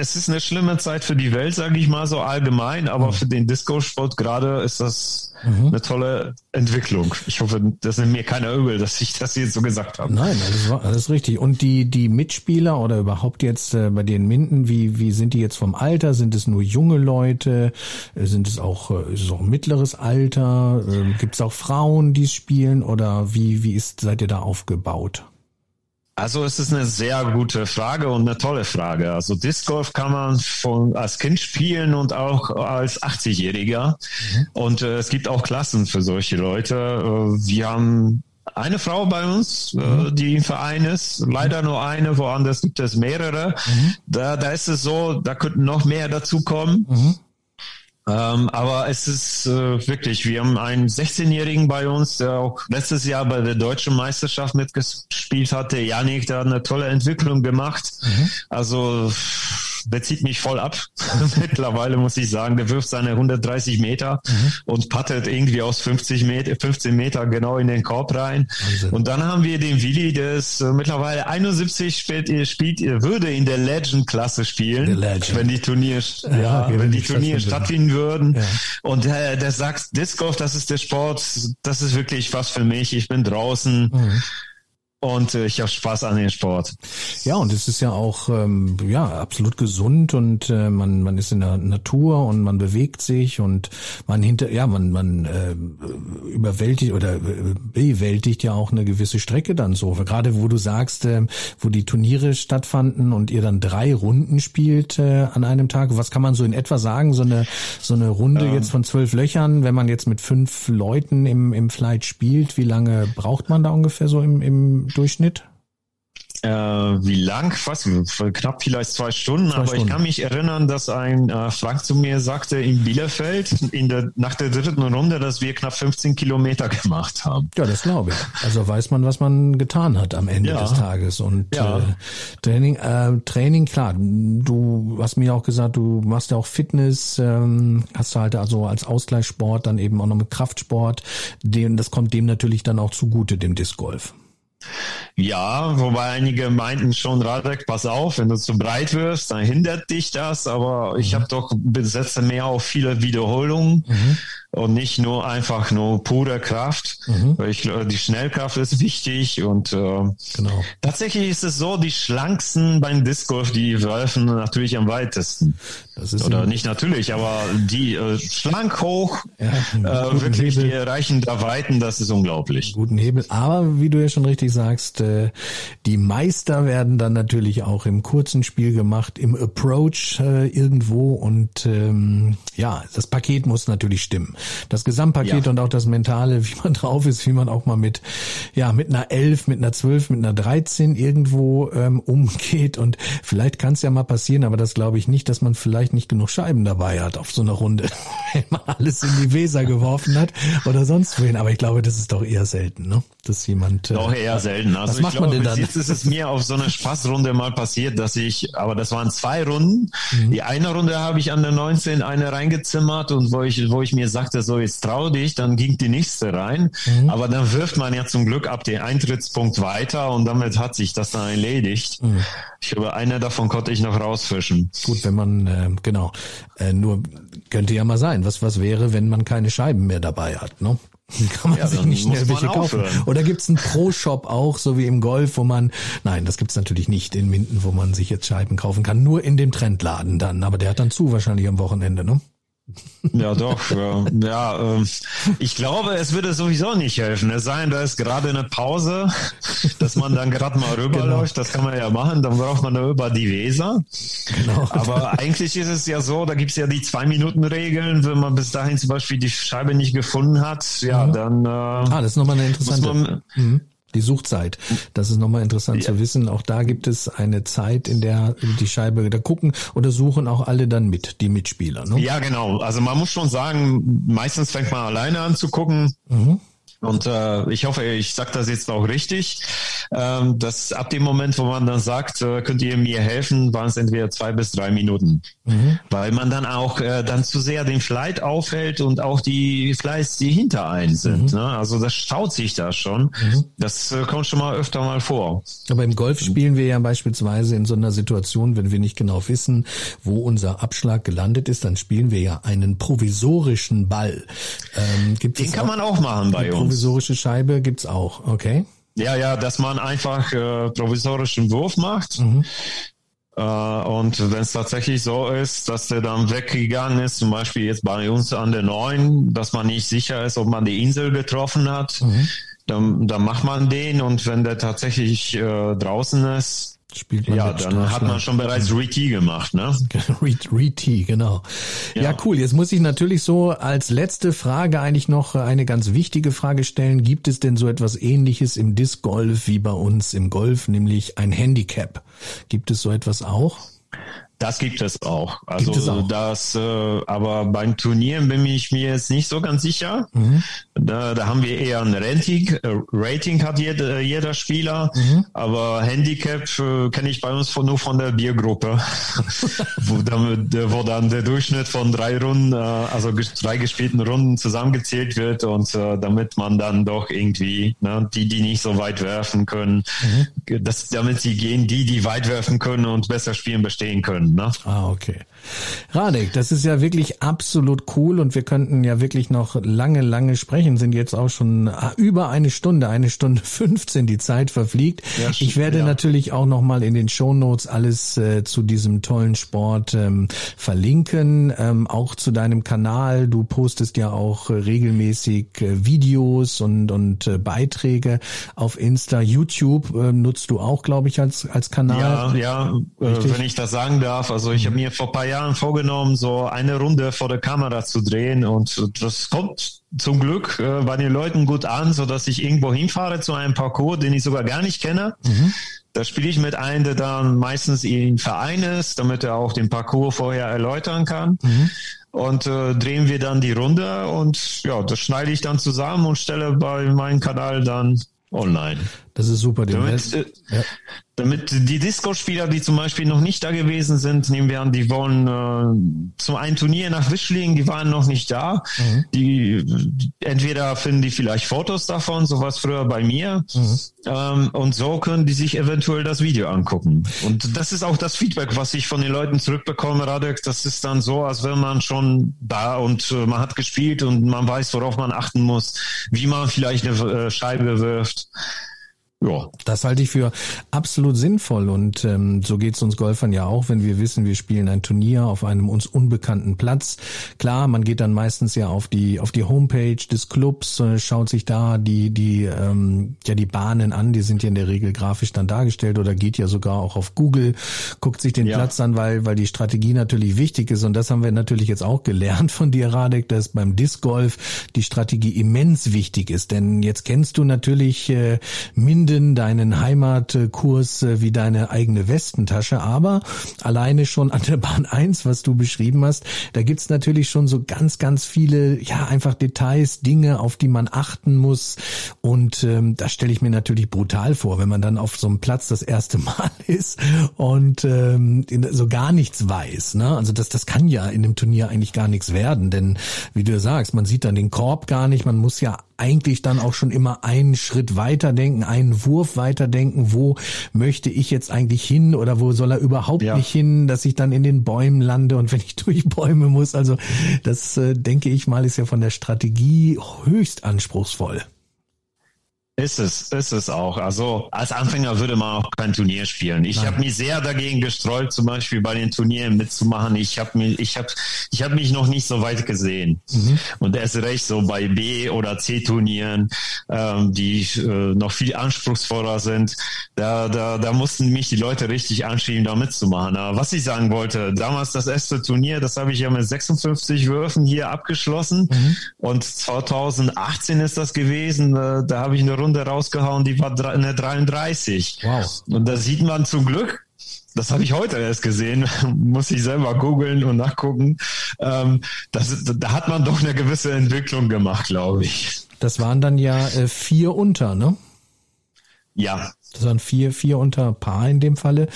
es ist eine schlimme Zeit für die Welt, sage ich mal so allgemein, aber mhm. für den Disco-Sport gerade ist das mhm. eine tolle Entwicklung. Ich hoffe, das nimmt mir keiner übel, dass ich das jetzt so gesagt habe. Nein, das war alles richtig. Und die die Mitspieler oder überhaupt jetzt äh, bei den Minden, wie wie sind die jetzt vom Alter? Sind es nur junge Leute? Äh, sind es auch äh, ist es auch mittleres Alter? Äh, Gibt es auch Frauen, die spielen oder wie wie ist seid ihr da aufgebaut? Also es ist eine sehr gute Frage und eine tolle Frage. Also Disc Golf kann man von, als Kind spielen und auch als 80-Jähriger. Mhm. Und äh, es gibt auch Klassen für solche Leute. Äh, wir haben eine Frau bei uns, äh, mhm. die im Verein ist, leider nur eine, woanders gibt es mehrere. Mhm. Da, da ist es so, da könnten noch mehr dazukommen. Mhm. Ähm, aber es ist äh, wirklich, wir haben einen 16-Jährigen bei uns, der auch letztes Jahr bei der deutschen Meisterschaft mitgespielt hatte. Janik, der hat eine tolle Entwicklung gemacht. Mhm. Also der zieht mich voll ab. Mittlerweile muss ich sagen, der wirft seine 130 Meter mhm. und pattet irgendwie aus 50 Meter, 15 Meter genau in den Korb rein. Wahnsinn. Und dann haben wir den Willi, der ist äh, mittlerweile 71 spielt, spielt, würde in der Legend-Klasse spielen, Legend. wenn die Turnier, ja, ja okay, wenn die Turnier stattfinden würden. Ja. Und der, der sagt, Disc Golf, das ist der Sport, das ist wirklich was für mich. Ich bin draußen. Mhm und äh, ich habe Spaß an dem Sport. Ja, und es ist ja auch ähm, ja absolut gesund und äh, man man ist in der Natur und man bewegt sich und man hinter ja man man äh, überwältigt oder äh, bewältigt ja auch eine gewisse Strecke dann so. Gerade wo du sagst, äh, wo die Turniere stattfanden und ihr dann drei Runden spielt äh, an einem Tag. Was kann man so in etwa sagen? So eine so eine Runde ähm. jetzt von zwölf Löchern, wenn man jetzt mit fünf Leuten im im Flight spielt, wie lange braucht man da ungefähr so im im Durchschnitt? Äh, wie lang? Was? Knapp vielleicht zwei Stunden. Zwei aber Stunden. ich kann mich erinnern, dass ein äh, Frank zu mir sagte in Bielefeld in der, nach der dritten Runde, dass wir knapp 15 Kilometer gemacht haben. Ja, das glaube ich. Also weiß man, was man getan hat am Ende ja. des Tages. Und ja. äh, Training, äh, Training, klar, du hast mir auch gesagt, du machst ja auch Fitness, ähm, hast du halt also als Ausgleichssport dann eben auch noch mit Kraftsport. Dem, das kommt dem natürlich dann auch zugute, dem Disc Golf. Ja, wobei einige meinten schon, Radek, pass auf, wenn du zu breit wirst, dann hindert dich das. Aber ich mhm. habe doch besetze mehr auf viele Wiederholungen. Mhm und nicht nur einfach nur pure Kraft. Mhm. Ich glaube, die Schnellkraft ist wichtig und äh, genau. tatsächlich ist es so, die schlanksten beim Disc Golf, die werfen natürlich am weitesten. Das ist Oder nicht natürlich, aber die äh, schlank hoch, ja, äh, wirklich, Hebel. die erreichen da Weiten, das ist unglaublich. Guten Hebel, aber wie du ja schon richtig sagst, äh, die Meister werden dann natürlich auch im kurzen Spiel gemacht, im Approach äh, irgendwo und ähm, ja, das Paket muss natürlich stimmen das Gesamtpaket ja. und auch das Mentale, wie man drauf ist, wie man auch mal mit, ja, mit einer 11, mit einer 12, mit einer 13 irgendwo ähm, umgeht. Und vielleicht kann es ja mal passieren, aber das glaube ich nicht, dass man vielleicht nicht genug Scheiben dabei hat auf so einer Runde, wenn man alles in die Weser geworfen hat oder sonst wohin. Aber ich glaube, das ist doch eher selten, ne? Dass jemand. Äh, doch eher selten. Also was macht glaube, man denn dann? Jetzt ist es mir auf so einer Spaßrunde mal passiert, dass ich, aber das waren zwei Runden. Mhm. Die eine Runde habe ich an der 19 eine reingezimmert und wo ich, wo ich mir sagte, sagte, so jetzt trau dich, dann ging die nächste rein. Mhm. Aber dann wirft man ja zum Glück ab den Eintrittspunkt weiter und damit hat sich das dann erledigt. Mhm. Ich glaube, einer davon konnte ich noch rausfischen. Gut, wenn man, äh, genau, äh, nur könnte ja mal sein, was, was wäre, wenn man keine Scheiben mehr dabei hat, ne? kann man ja, sich nicht schnell welche kaufen. Oder gibt's einen Pro-Shop auch, so wie im Golf, wo man, nein, das gibt's natürlich nicht in Minden, wo man sich jetzt Scheiben kaufen kann, nur in dem Trendladen dann, aber der hat dann zu wahrscheinlich am Wochenende, ne? Ja, doch. ja, ja äh, ich glaube, es würde sowieso nicht helfen. Es sei denn, da ist gerade eine Pause, dass man dann gerade mal rüberläuft. Genau. Das kann man ja machen. Dann braucht man da über die Weser. Genau. Aber eigentlich ist es ja so, da gibt's ja die Zwei-Minuten-Regeln. Wenn man bis dahin zum Beispiel die Scheibe nicht gefunden hat, ja, mhm. dann. Äh, ah, das ist nochmal eine interessante. Man, mhm. Die Suchzeit. Das ist nochmal interessant ja. zu wissen. Auch da gibt es eine Zeit, in der die Scheibe da gucken oder suchen auch alle dann mit, die Mitspieler. Ne? Ja, genau. Also man muss schon sagen, meistens fängt man alleine an zu gucken. Mhm. Und äh, ich hoffe, ich sage das jetzt auch richtig. Ähm, dass ab dem Moment, wo man dann sagt, äh, könnt ihr mir helfen, waren es entweder zwei bis drei Minuten. Mhm. Weil man dann auch äh, dann zu sehr den Flight aufhält und auch die Flights, die hinter einen sind. Mhm. Ne? Also das staut sich da schon. Mhm. Das äh, kommt schon mal öfter mal vor. Aber im Golf spielen wir ja beispielsweise in so einer Situation, wenn wir nicht genau wissen, wo unser Abschlag gelandet ist, dann spielen wir ja einen provisorischen Ball. Ähm, gibt Den kann auch, man auch machen bei uns. Provisorische Scheibe gibt's auch, okay? Ja, ja, dass man einfach äh, provisorischen Wurf macht. Mhm. Äh, und wenn es tatsächlich so ist, dass der dann weggegangen ist, zum Beispiel jetzt bei uns an der neuen, dass man nicht sicher ist, ob man die Insel getroffen hat, mhm. dann, dann macht man den und wenn der tatsächlich äh, draußen ist, Spielt man ja, dann hat man schon bereits Re-T gemacht, ne? Re-T, genau. Ja. ja. cool. Jetzt muss ich natürlich so als letzte Frage eigentlich noch eine ganz wichtige Frage stellen. Gibt es denn so etwas ähnliches im Disc Golf wie bei uns im Golf, nämlich ein Handicap? Gibt es so etwas auch? Das gibt es auch. Also es auch. das, äh, aber beim Turnieren bin ich mir jetzt nicht so ganz sicher. Mhm. Da, da haben wir eher ein Rating, äh, Rating hat jeder, jeder Spieler, mhm. aber Handicap äh, kenne ich bei uns von, nur von der Biergruppe, wo, damit, wo dann der Durchschnitt von drei Runden, äh, also drei gespielten Runden zusammengezählt wird und äh, damit man dann doch irgendwie, ne, die, die nicht so weit werfen können, mhm. das, damit sie gehen, die, die weit werfen können und besser spielen, bestehen können. Ne? Ah, okay. Radek, das ist ja wirklich absolut cool und wir könnten ja wirklich noch lange, lange sprechen, sind jetzt auch schon ah, über eine Stunde, eine Stunde 15, die Zeit verfliegt. Ja, ich werde ja. natürlich auch noch mal in den Shownotes alles äh, zu diesem tollen Sport ähm, verlinken, ähm, auch zu deinem Kanal. Du postest ja auch äh, regelmäßig äh, Videos und, und äh, Beiträge auf Insta, YouTube äh, nutzt du auch, glaube ich, als, als Kanal. Ja, ja, wenn ich das sagen darf. Also ich habe mir vor paar Jahren vorgenommen, so eine Runde vor der Kamera zu drehen und das kommt zum Glück äh, bei den Leuten gut an, so dass ich irgendwo hinfahre zu einem Parcours, den ich sogar gar nicht kenne. Mhm. Da spiele ich mit einem, der dann meistens im Verein ist, damit er auch den Parcours vorher erläutern kann. Mhm. Und äh, drehen wir dann die Runde und ja, das schneide ich dann zusammen und stelle bei meinem Kanal dann online. Das ist super. Damit, äh, ja damit die Disco-Spieler, die zum Beispiel noch nicht da gewesen sind, nehmen wir an, die wollen äh, zum einen Turnier nach Wischlingen, die waren noch nicht da. Mhm. Die entweder finden die vielleicht Fotos davon, sowas früher bei mir, mhm. ähm, und so können die sich eventuell das Video angucken. Und das ist auch das Feedback, was ich von den Leuten zurückbekomme, Radek. Das ist dann so, als wenn man schon da und äh, man hat gespielt und man weiß, worauf man achten muss, wie man vielleicht eine äh, Scheibe wirft. Ja. Das halte ich für absolut sinnvoll und ähm, so geht's uns Golfern ja auch, wenn wir wissen, wir spielen ein Turnier auf einem uns unbekannten Platz. Klar, man geht dann meistens ja auf die auf die Homepage des Clubs, äh, schaut sich da die die ähm, ja die Bahnen an, die sind ja in der Regel grafisch dann dargestellt oder geht ja sogar auch auf Google, guckt sich den ja. Platz an, weil weil die Strategie natürlich wichtig ist und das haben wir natürlich jetzt auch gelernt von dir, Radek, dass beim Disc Golf die Strategie immens wichtig ist, denn jetzt kennst du natürlich äh, mindestens Minden deinen Heimatkurs äh, wie deine eigene Westentasche, aber alleine schon an der Bahn 1, was du beschrieben hast, da gibt's natürlich schon so ganz, ganz viele, ja, einfach Details, Dinge, auf die man achten muss. Und ähm, das stelle ich mir natürlich brutal vor, wenn man dann auf so einem Platz das erste Mal ist und ähm, so gar nichts weiß. Ne? Also das, das kann ja in dem Turnier eigentlich gar nichts werden, denn wie du sagst, man sieht dann den Korb gar nicht, man muss ja eigentlich dann auch schon immer einen Schritt weiter denken, einen Wurf weiter denken, wo möchte ich jetzt eigentlich hin oder wo soll er überhaupt ja. nicht hin, dass ich dann in den Bäumen lande und wenn ich durch Bäume muss. Also das äh, denke ich mal ist ja von der Strategie höchst anspruchsvoll. Ist es, ist es auch. Also als Anfänger würde man auch kein Turnier spielen. Ich habe mich sehr dagegen gestreut, zum Beispiel bei den Turnieren mitzumachen. Ich habe mich, ich habe, ich habe mich noch nicht so weit gesehen. Mhm. Und erst recht so bei B oder C Turnieren, ähm, die äh, noch viel anspruchsvoller sind. Da, da, da mussten mich die Leute richtig anschieben, da mitzumachen. Aber was ich sagen wollte, damals das erste Turnier, das habe ich ja mit 56 Würfen hier abgeschlossen. Mhm. Und 2018 ist das gewesen. Äh, da habe ich eine Runde Runde rausgehauen, die war eine 33. Wow. Und da sieht man zum Glück, das habe ich heute erst gesehen, muss ich selber googeln und nachgucken. Ähm, das, da hat man doch eine gewisse Entwicklung gemacht, glaube ich. Das waren dann ja äh, vier unter, ne? Ja, Das waren vier, vier unter Paar in dem Falle.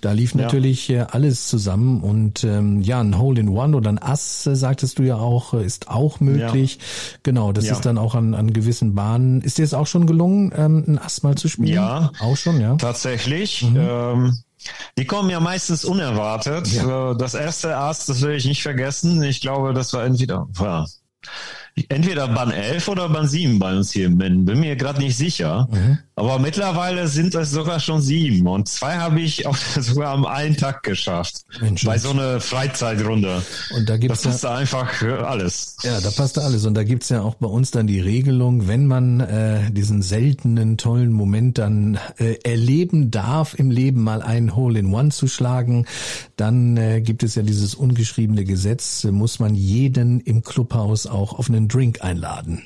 Da lief ja. natürlich äh, alles zusammen und ähm, ja, ein Hole in One oder ein Ass, äh, sagtest du ja auch, äh, ist auch möglich. Ja. Genau, das ja. ist dann auch an, an gewissen Bahnen. Ist dir es auch schon gelungen, ähm, ein Ass mal zu spielen? Ja, auch schon, ja. Tatsächlich. Mhm. Ähm, die kommen ja meistens unerwartet. Ja. Das erste Ass, das will ich nicht vergessen. Ich glaube, das war entweder, war entweder Bahn 11 oder Bahn 7 bei uns hier in Minden. Bin mir gerade nicht sicher. Mhm. Aber mittlerweile sind es sogar schon sieben. Und zwei habe ich auch sogar am einen Tag geschafft. Mensch, bei so einer Freizeitrunde. Und da gibt's das passt ja, einfach alles. Ja, da passt alles. Und da gibt's ja auch bei uns dann die Regelung, wenn man äh, diesen seltenen, tollen Moment dann äh, erleben darf, im Leben mal ein Hole in One zu schlagen, dann äh, gibt es ja dieses ungeschriebene Gesetz, äh, muss man jeden im Clubhaus auch auf einen Drink einladen.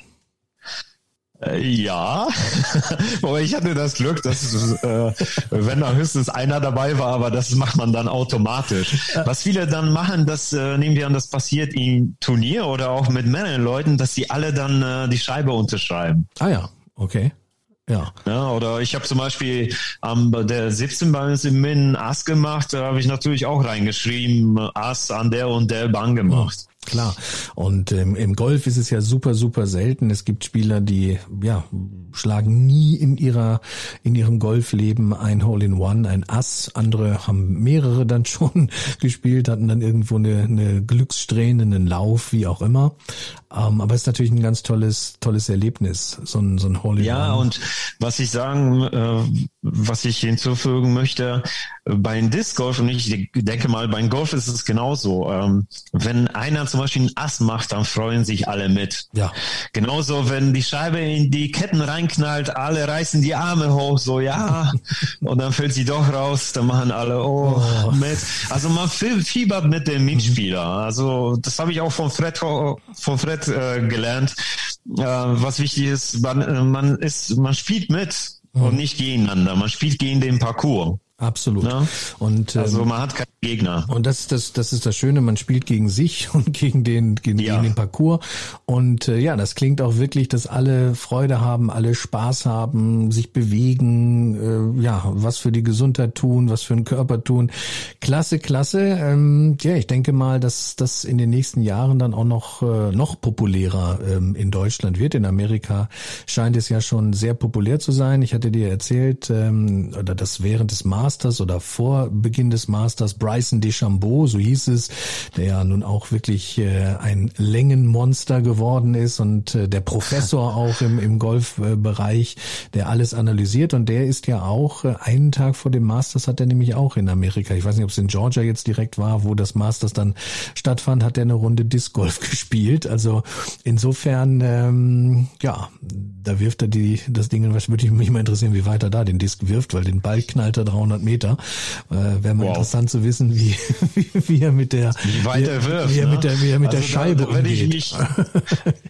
Äh, ja, aber ich hatte das Glück, dass äh, wenn da höchstens einer dabei war, aber das macht man dann automatisch. Was viele dann machen, das äh, nehmen wir an, das passiert im Turnier oder auch mit mehreren Leuten, dass sie alle dann äh, die Scheibe unterschreiben. Ah ja, okay. Ja. ja. Oder ich habe zum Beispiel am der 17 bei uns im Min Ass gemacht, da habe ich natürlich auch reingeschrieben, Ass an der und der Bahn gemacht. Klar. Und ähm, im Golf ist es ja super, super selten. Es gibt Spieler, die ja schlagen nie in ihrer in ihrem Golfleben ein Hole in One, ein Ass. Andere haben mehrere dann schon gespielt, hatten dann irgendwo eine, eine Glückssträhne, einen Lauf, wie auch immer. Ähm, aber es ist natürlich ein ganz tolles, tolles Erlebnis, so ein, so ein Hole in One. Ja, und was ich sagen, äh, was ich hinzufügen möchte, bei Disc Golf und ich denke mal, beim Golf ist es genauso. Ähm, wenn einer zum Beispiel einen Ass macht, dann freuen sich alle mit. Ja. Genauso, wenn die Scheibe in die Ketten reinknallt, alle reißen die Arme hoch, so ja, und dann fällt sie doch raus, dann machen alle oh, oh. mit. Also man fiebert mit dem Mitspieler. Also das habe ich auch von Fred von Fred äh, gelernt. Äh, was wichtig ist, man, äh, man ist, man spielt mit und mhm. nicht gegeneinander. Man spielt gegen den Parcours. Absolut. Ja? Und also ähm, man hat keine Gegner. Und das ist das, das ist das Schöne. Man spielt gegen sich und gegen den gegen, ja. gegen den Parcours. Und äh, ja, das klingt auch wirklich, dass alle Freude haben, alle Spaß haben, sich bewegen, äh, ja, was für die Gesundheit tun, was für den Körper tun. Klasse, klasse. Ähm, ja, ich denke mal, dass das in den nächsten Jahren dann auch noch äh, noch populärer ähm, in Deutschland wird. In Amerika scheint es ja schon sehr populär zu sein. Ich hatte dir erzählt, ähm, oder das während des Masters oder vor Beginn des Masters Bryson DeChambeau, so hieß es, der ja nun auch wirklich äh, ein Längenmonster geworden ist und äh, der Professor auch im, im Golfbereich, der alles analysiert und der ist ja auch äh, einen Tag vor dem Masters hat er nämlich auch in Amerika, ich weiß nicht, ob es in Georgia jetzt direkt war, wo das Masters dann stattfand, hat er eine Runde Disc Golf gespielt. Also insofern, ähm, ja, da wirft er die das Ding, was würde ich mich mal interessieren, wie weit er da den Disc wirft, weil den Ball knallt er 300 200 Meter. Äh, Wäre mal wow. interessant zu wissen, wie, wie, wie er mit der, wie weit er wirft, wie er mit der, wie er mit also der Scheibe da, da umgeht. Ich mich,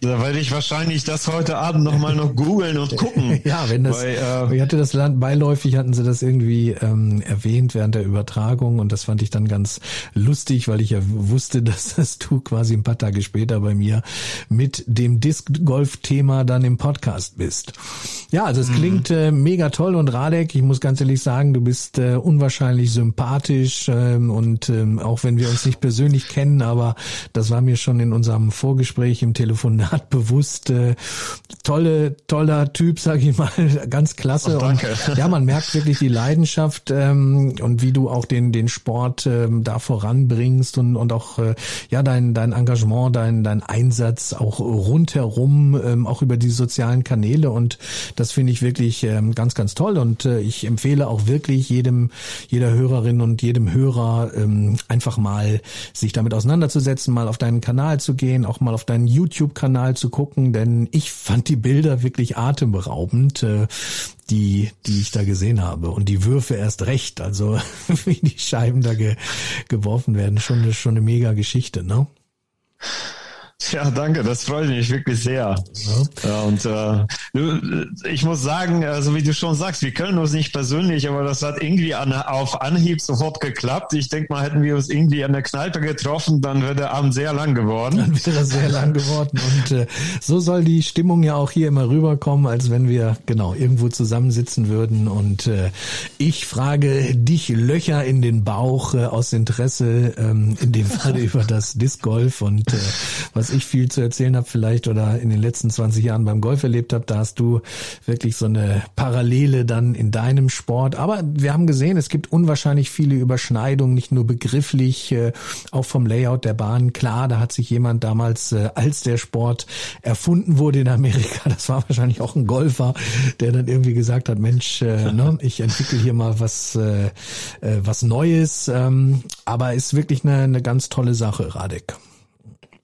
da werde ich wahrscheinlich das heute Abend nochmal noch googeln und gucken. ja, wenn das, weil, äh, ich hatte das Land beiläufig, hatten sie das irgendwie ähm, erwähnt während der Übertragung und das fand ich dann ganz lustig, weil ich ja wusste, dass das du quasi ein paar Tage später bei mir mit dem Disc-Golf-Thema dann im Podcast bist. Ja, also es mhm. klingt äh, mega toll und Radek, ich muss ganz ehrlich sagen, du bist bist äh, unwahrscheinlich sympathisch ähm, und ähm, auch wenn wir uns nicht persönlich kennen, aber das war mir schon in unserem Vorgespräch im Telefonat bewusst. Äh, tolle, toller Typ, sag ich mal, ganz klasse. Oh, danke. Und, ja, man merkt wirklich die Leidenschaft ähm, und wie du auch den den Sport ähm, da voranbringst und und auch äh, ja dein dein Engagement, dein dein Einsatz auch rundherum, ähm, auch über die sozialen Kanäle und das finde ich wirklich ähm, ganz ganz toll und äh, ich empfehle auch wirklich jedem, jeder Hörerin und jedem Hörer ähm, einfach mal sich damit auseinanderzusetzen, mal auf deinen Kanal zu gehen, auch mal auf deinen YouTube-Kanal zu gucken, denn ich fand die Bilder wirklich atemberaubend. Äh, die, die ich da gesehen habe. Und die Würfe erst recht, also wie die Scheiben da ge, geworfen werden, schon, schon eine mega Geschichte, ne? Ja, danke, das freut mich wirklich sehr. Ja. und äh, ich muss sagen, also wie du schon sagst, wir können uns nicht persönlich, aber das hat irgendwie an, auf Anhieb sofort geklappt. Ich denke mal, hätten wir uns irgendwie an der Kneipe getroffen, dann wäre der Abend sehr lang geworden. Dann wäre sehr lang geworden. Und äh, so soll die Stimmung ja auch hier immer rüberkommen, als wenn wir genau irgendwo zusammensitzen würden. Und äh, ich frage dich Löcher in den Bauch äh, aus Interesse, ähm, in dem Fall über das Disc Golf und äh, was ich viel zu erzählen habe vielleicht oder in den letzten 20 Jahren beim Golf erlebt habe, da hast du wirklich so eine Parallele dann in deinem Sport. Aber wir haben gesehen, es gibt unwahrscheinlich viele Überschneidungen, nicht nur begrifflich, äh, auch vom Layout der Bahn. Klar, da hat sich jemand damals, äh, als der Sport erfunden wurde in Amerika, das war wahrscheinlich auch ein Golfer, der dann irgendwie gesagt hat, Mensch, äh, ne, ich entwickle hier mal was, was Neues. Ähm, aber ist wirklich eine, eine ganz tolle Sache, Radek.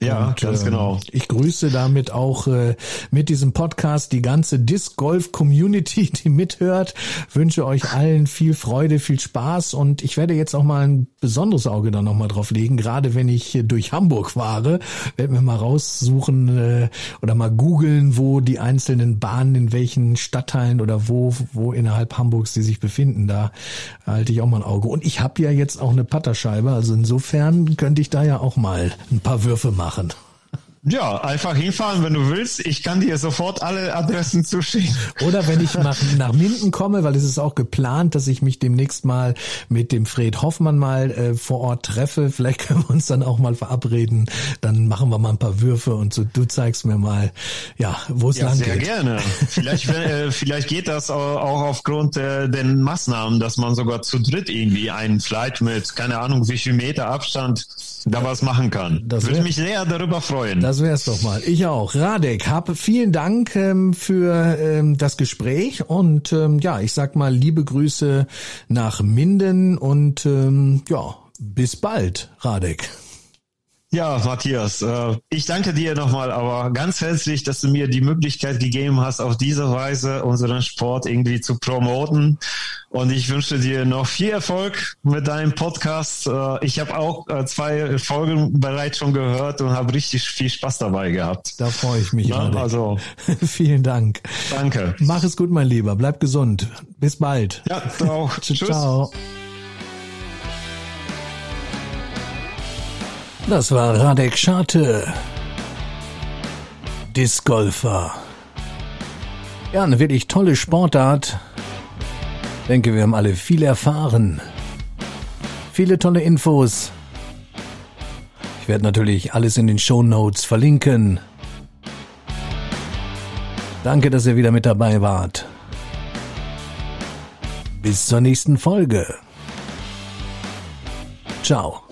Ja, und, ganz ähm, genau. Ich grüße damit auch äh, mit diesem Podcast die ganze Disc Golf Community, die mithört. Wünsche euch allen viel Freude, viel Spaß und ich werde jetzt auch mal ein besonderes Auge da nochmal drauf legen, gerade wenn ich durch Hamburg fahre, werden wir mal raussuchen äh, oder mal googeln, wo die einzelnen Bahnen in welchen Stadtteilen oder wo wo innerhalb Hamburgs die sich befinden. Da halte ich auch mal ein Auge. Und ich habe ja jetzt auch eine Patterscheibe, also insofern könnte ich da ja auch mal ein paar Würfe machen machen. Ja, einfach hinfahren, wenn du willst. Ich kann dir sofort alle Adressen zuschicken. Oder wenn ich nach, nach Minden komme, weil es ist auch geplant, dass ich mich demnächst mal mit dem Fred Hoffmann mal äh, vor Ort treffe. Vielleicht können wir uns dann auch mal verabreden. Dann machen wir mal ein paar Würfe und so. Du zeigst mir mal, ja, wo es ja, lang sehr geht. gerne. Vielleicht, äh, vielleicht geht das auch aufgrund äh, den Maßnahmen, dass man sogar zu dritt irgendwie einen Flight mit, keine Ahnung, wie viel Meter Abstand da was machen kann. Das würde mich sehr darüber freuen. Das wär's doch mal. Ich auch. Radek, hab vielen Dank ähm, für ähm, das Gespräch und ähm, ja, ich sag mal liebe Grüße nach Minden und ähm, ja, bis bald, Radek. Ja, Matthias, äh, ich danke dir nochmal, aber ganz herzlich, dass du mir die Möglichkeit gegeben hast, auf diese Weise unseren Sport irgendwie zu promoten. Und ich wünsche dir noch viel Erfolg mit deinem Podcast. Äh, ich habe auch äh, zwei Folgen bereits schon gehört und habe richtig viel Spaß dabei gehabt. Da freue ich mich. Ja, also vielen Dank. Danke. Mach es gut, mein Lieber. Bleib gesund. Bis bald. Ja, auch. Tschüss. Ciao. Das war Radek Scharte. Discgolfer. Ja, eine wirklich tolle Sportart. Denke, wir haben alle viel erfahren. Viele tolle Infos. Ich werde natürlich alles in den Show Notes verlinken. Danke, dass ihr wieder mit dabei wart. Bis zur nächsten Folge. Ciao.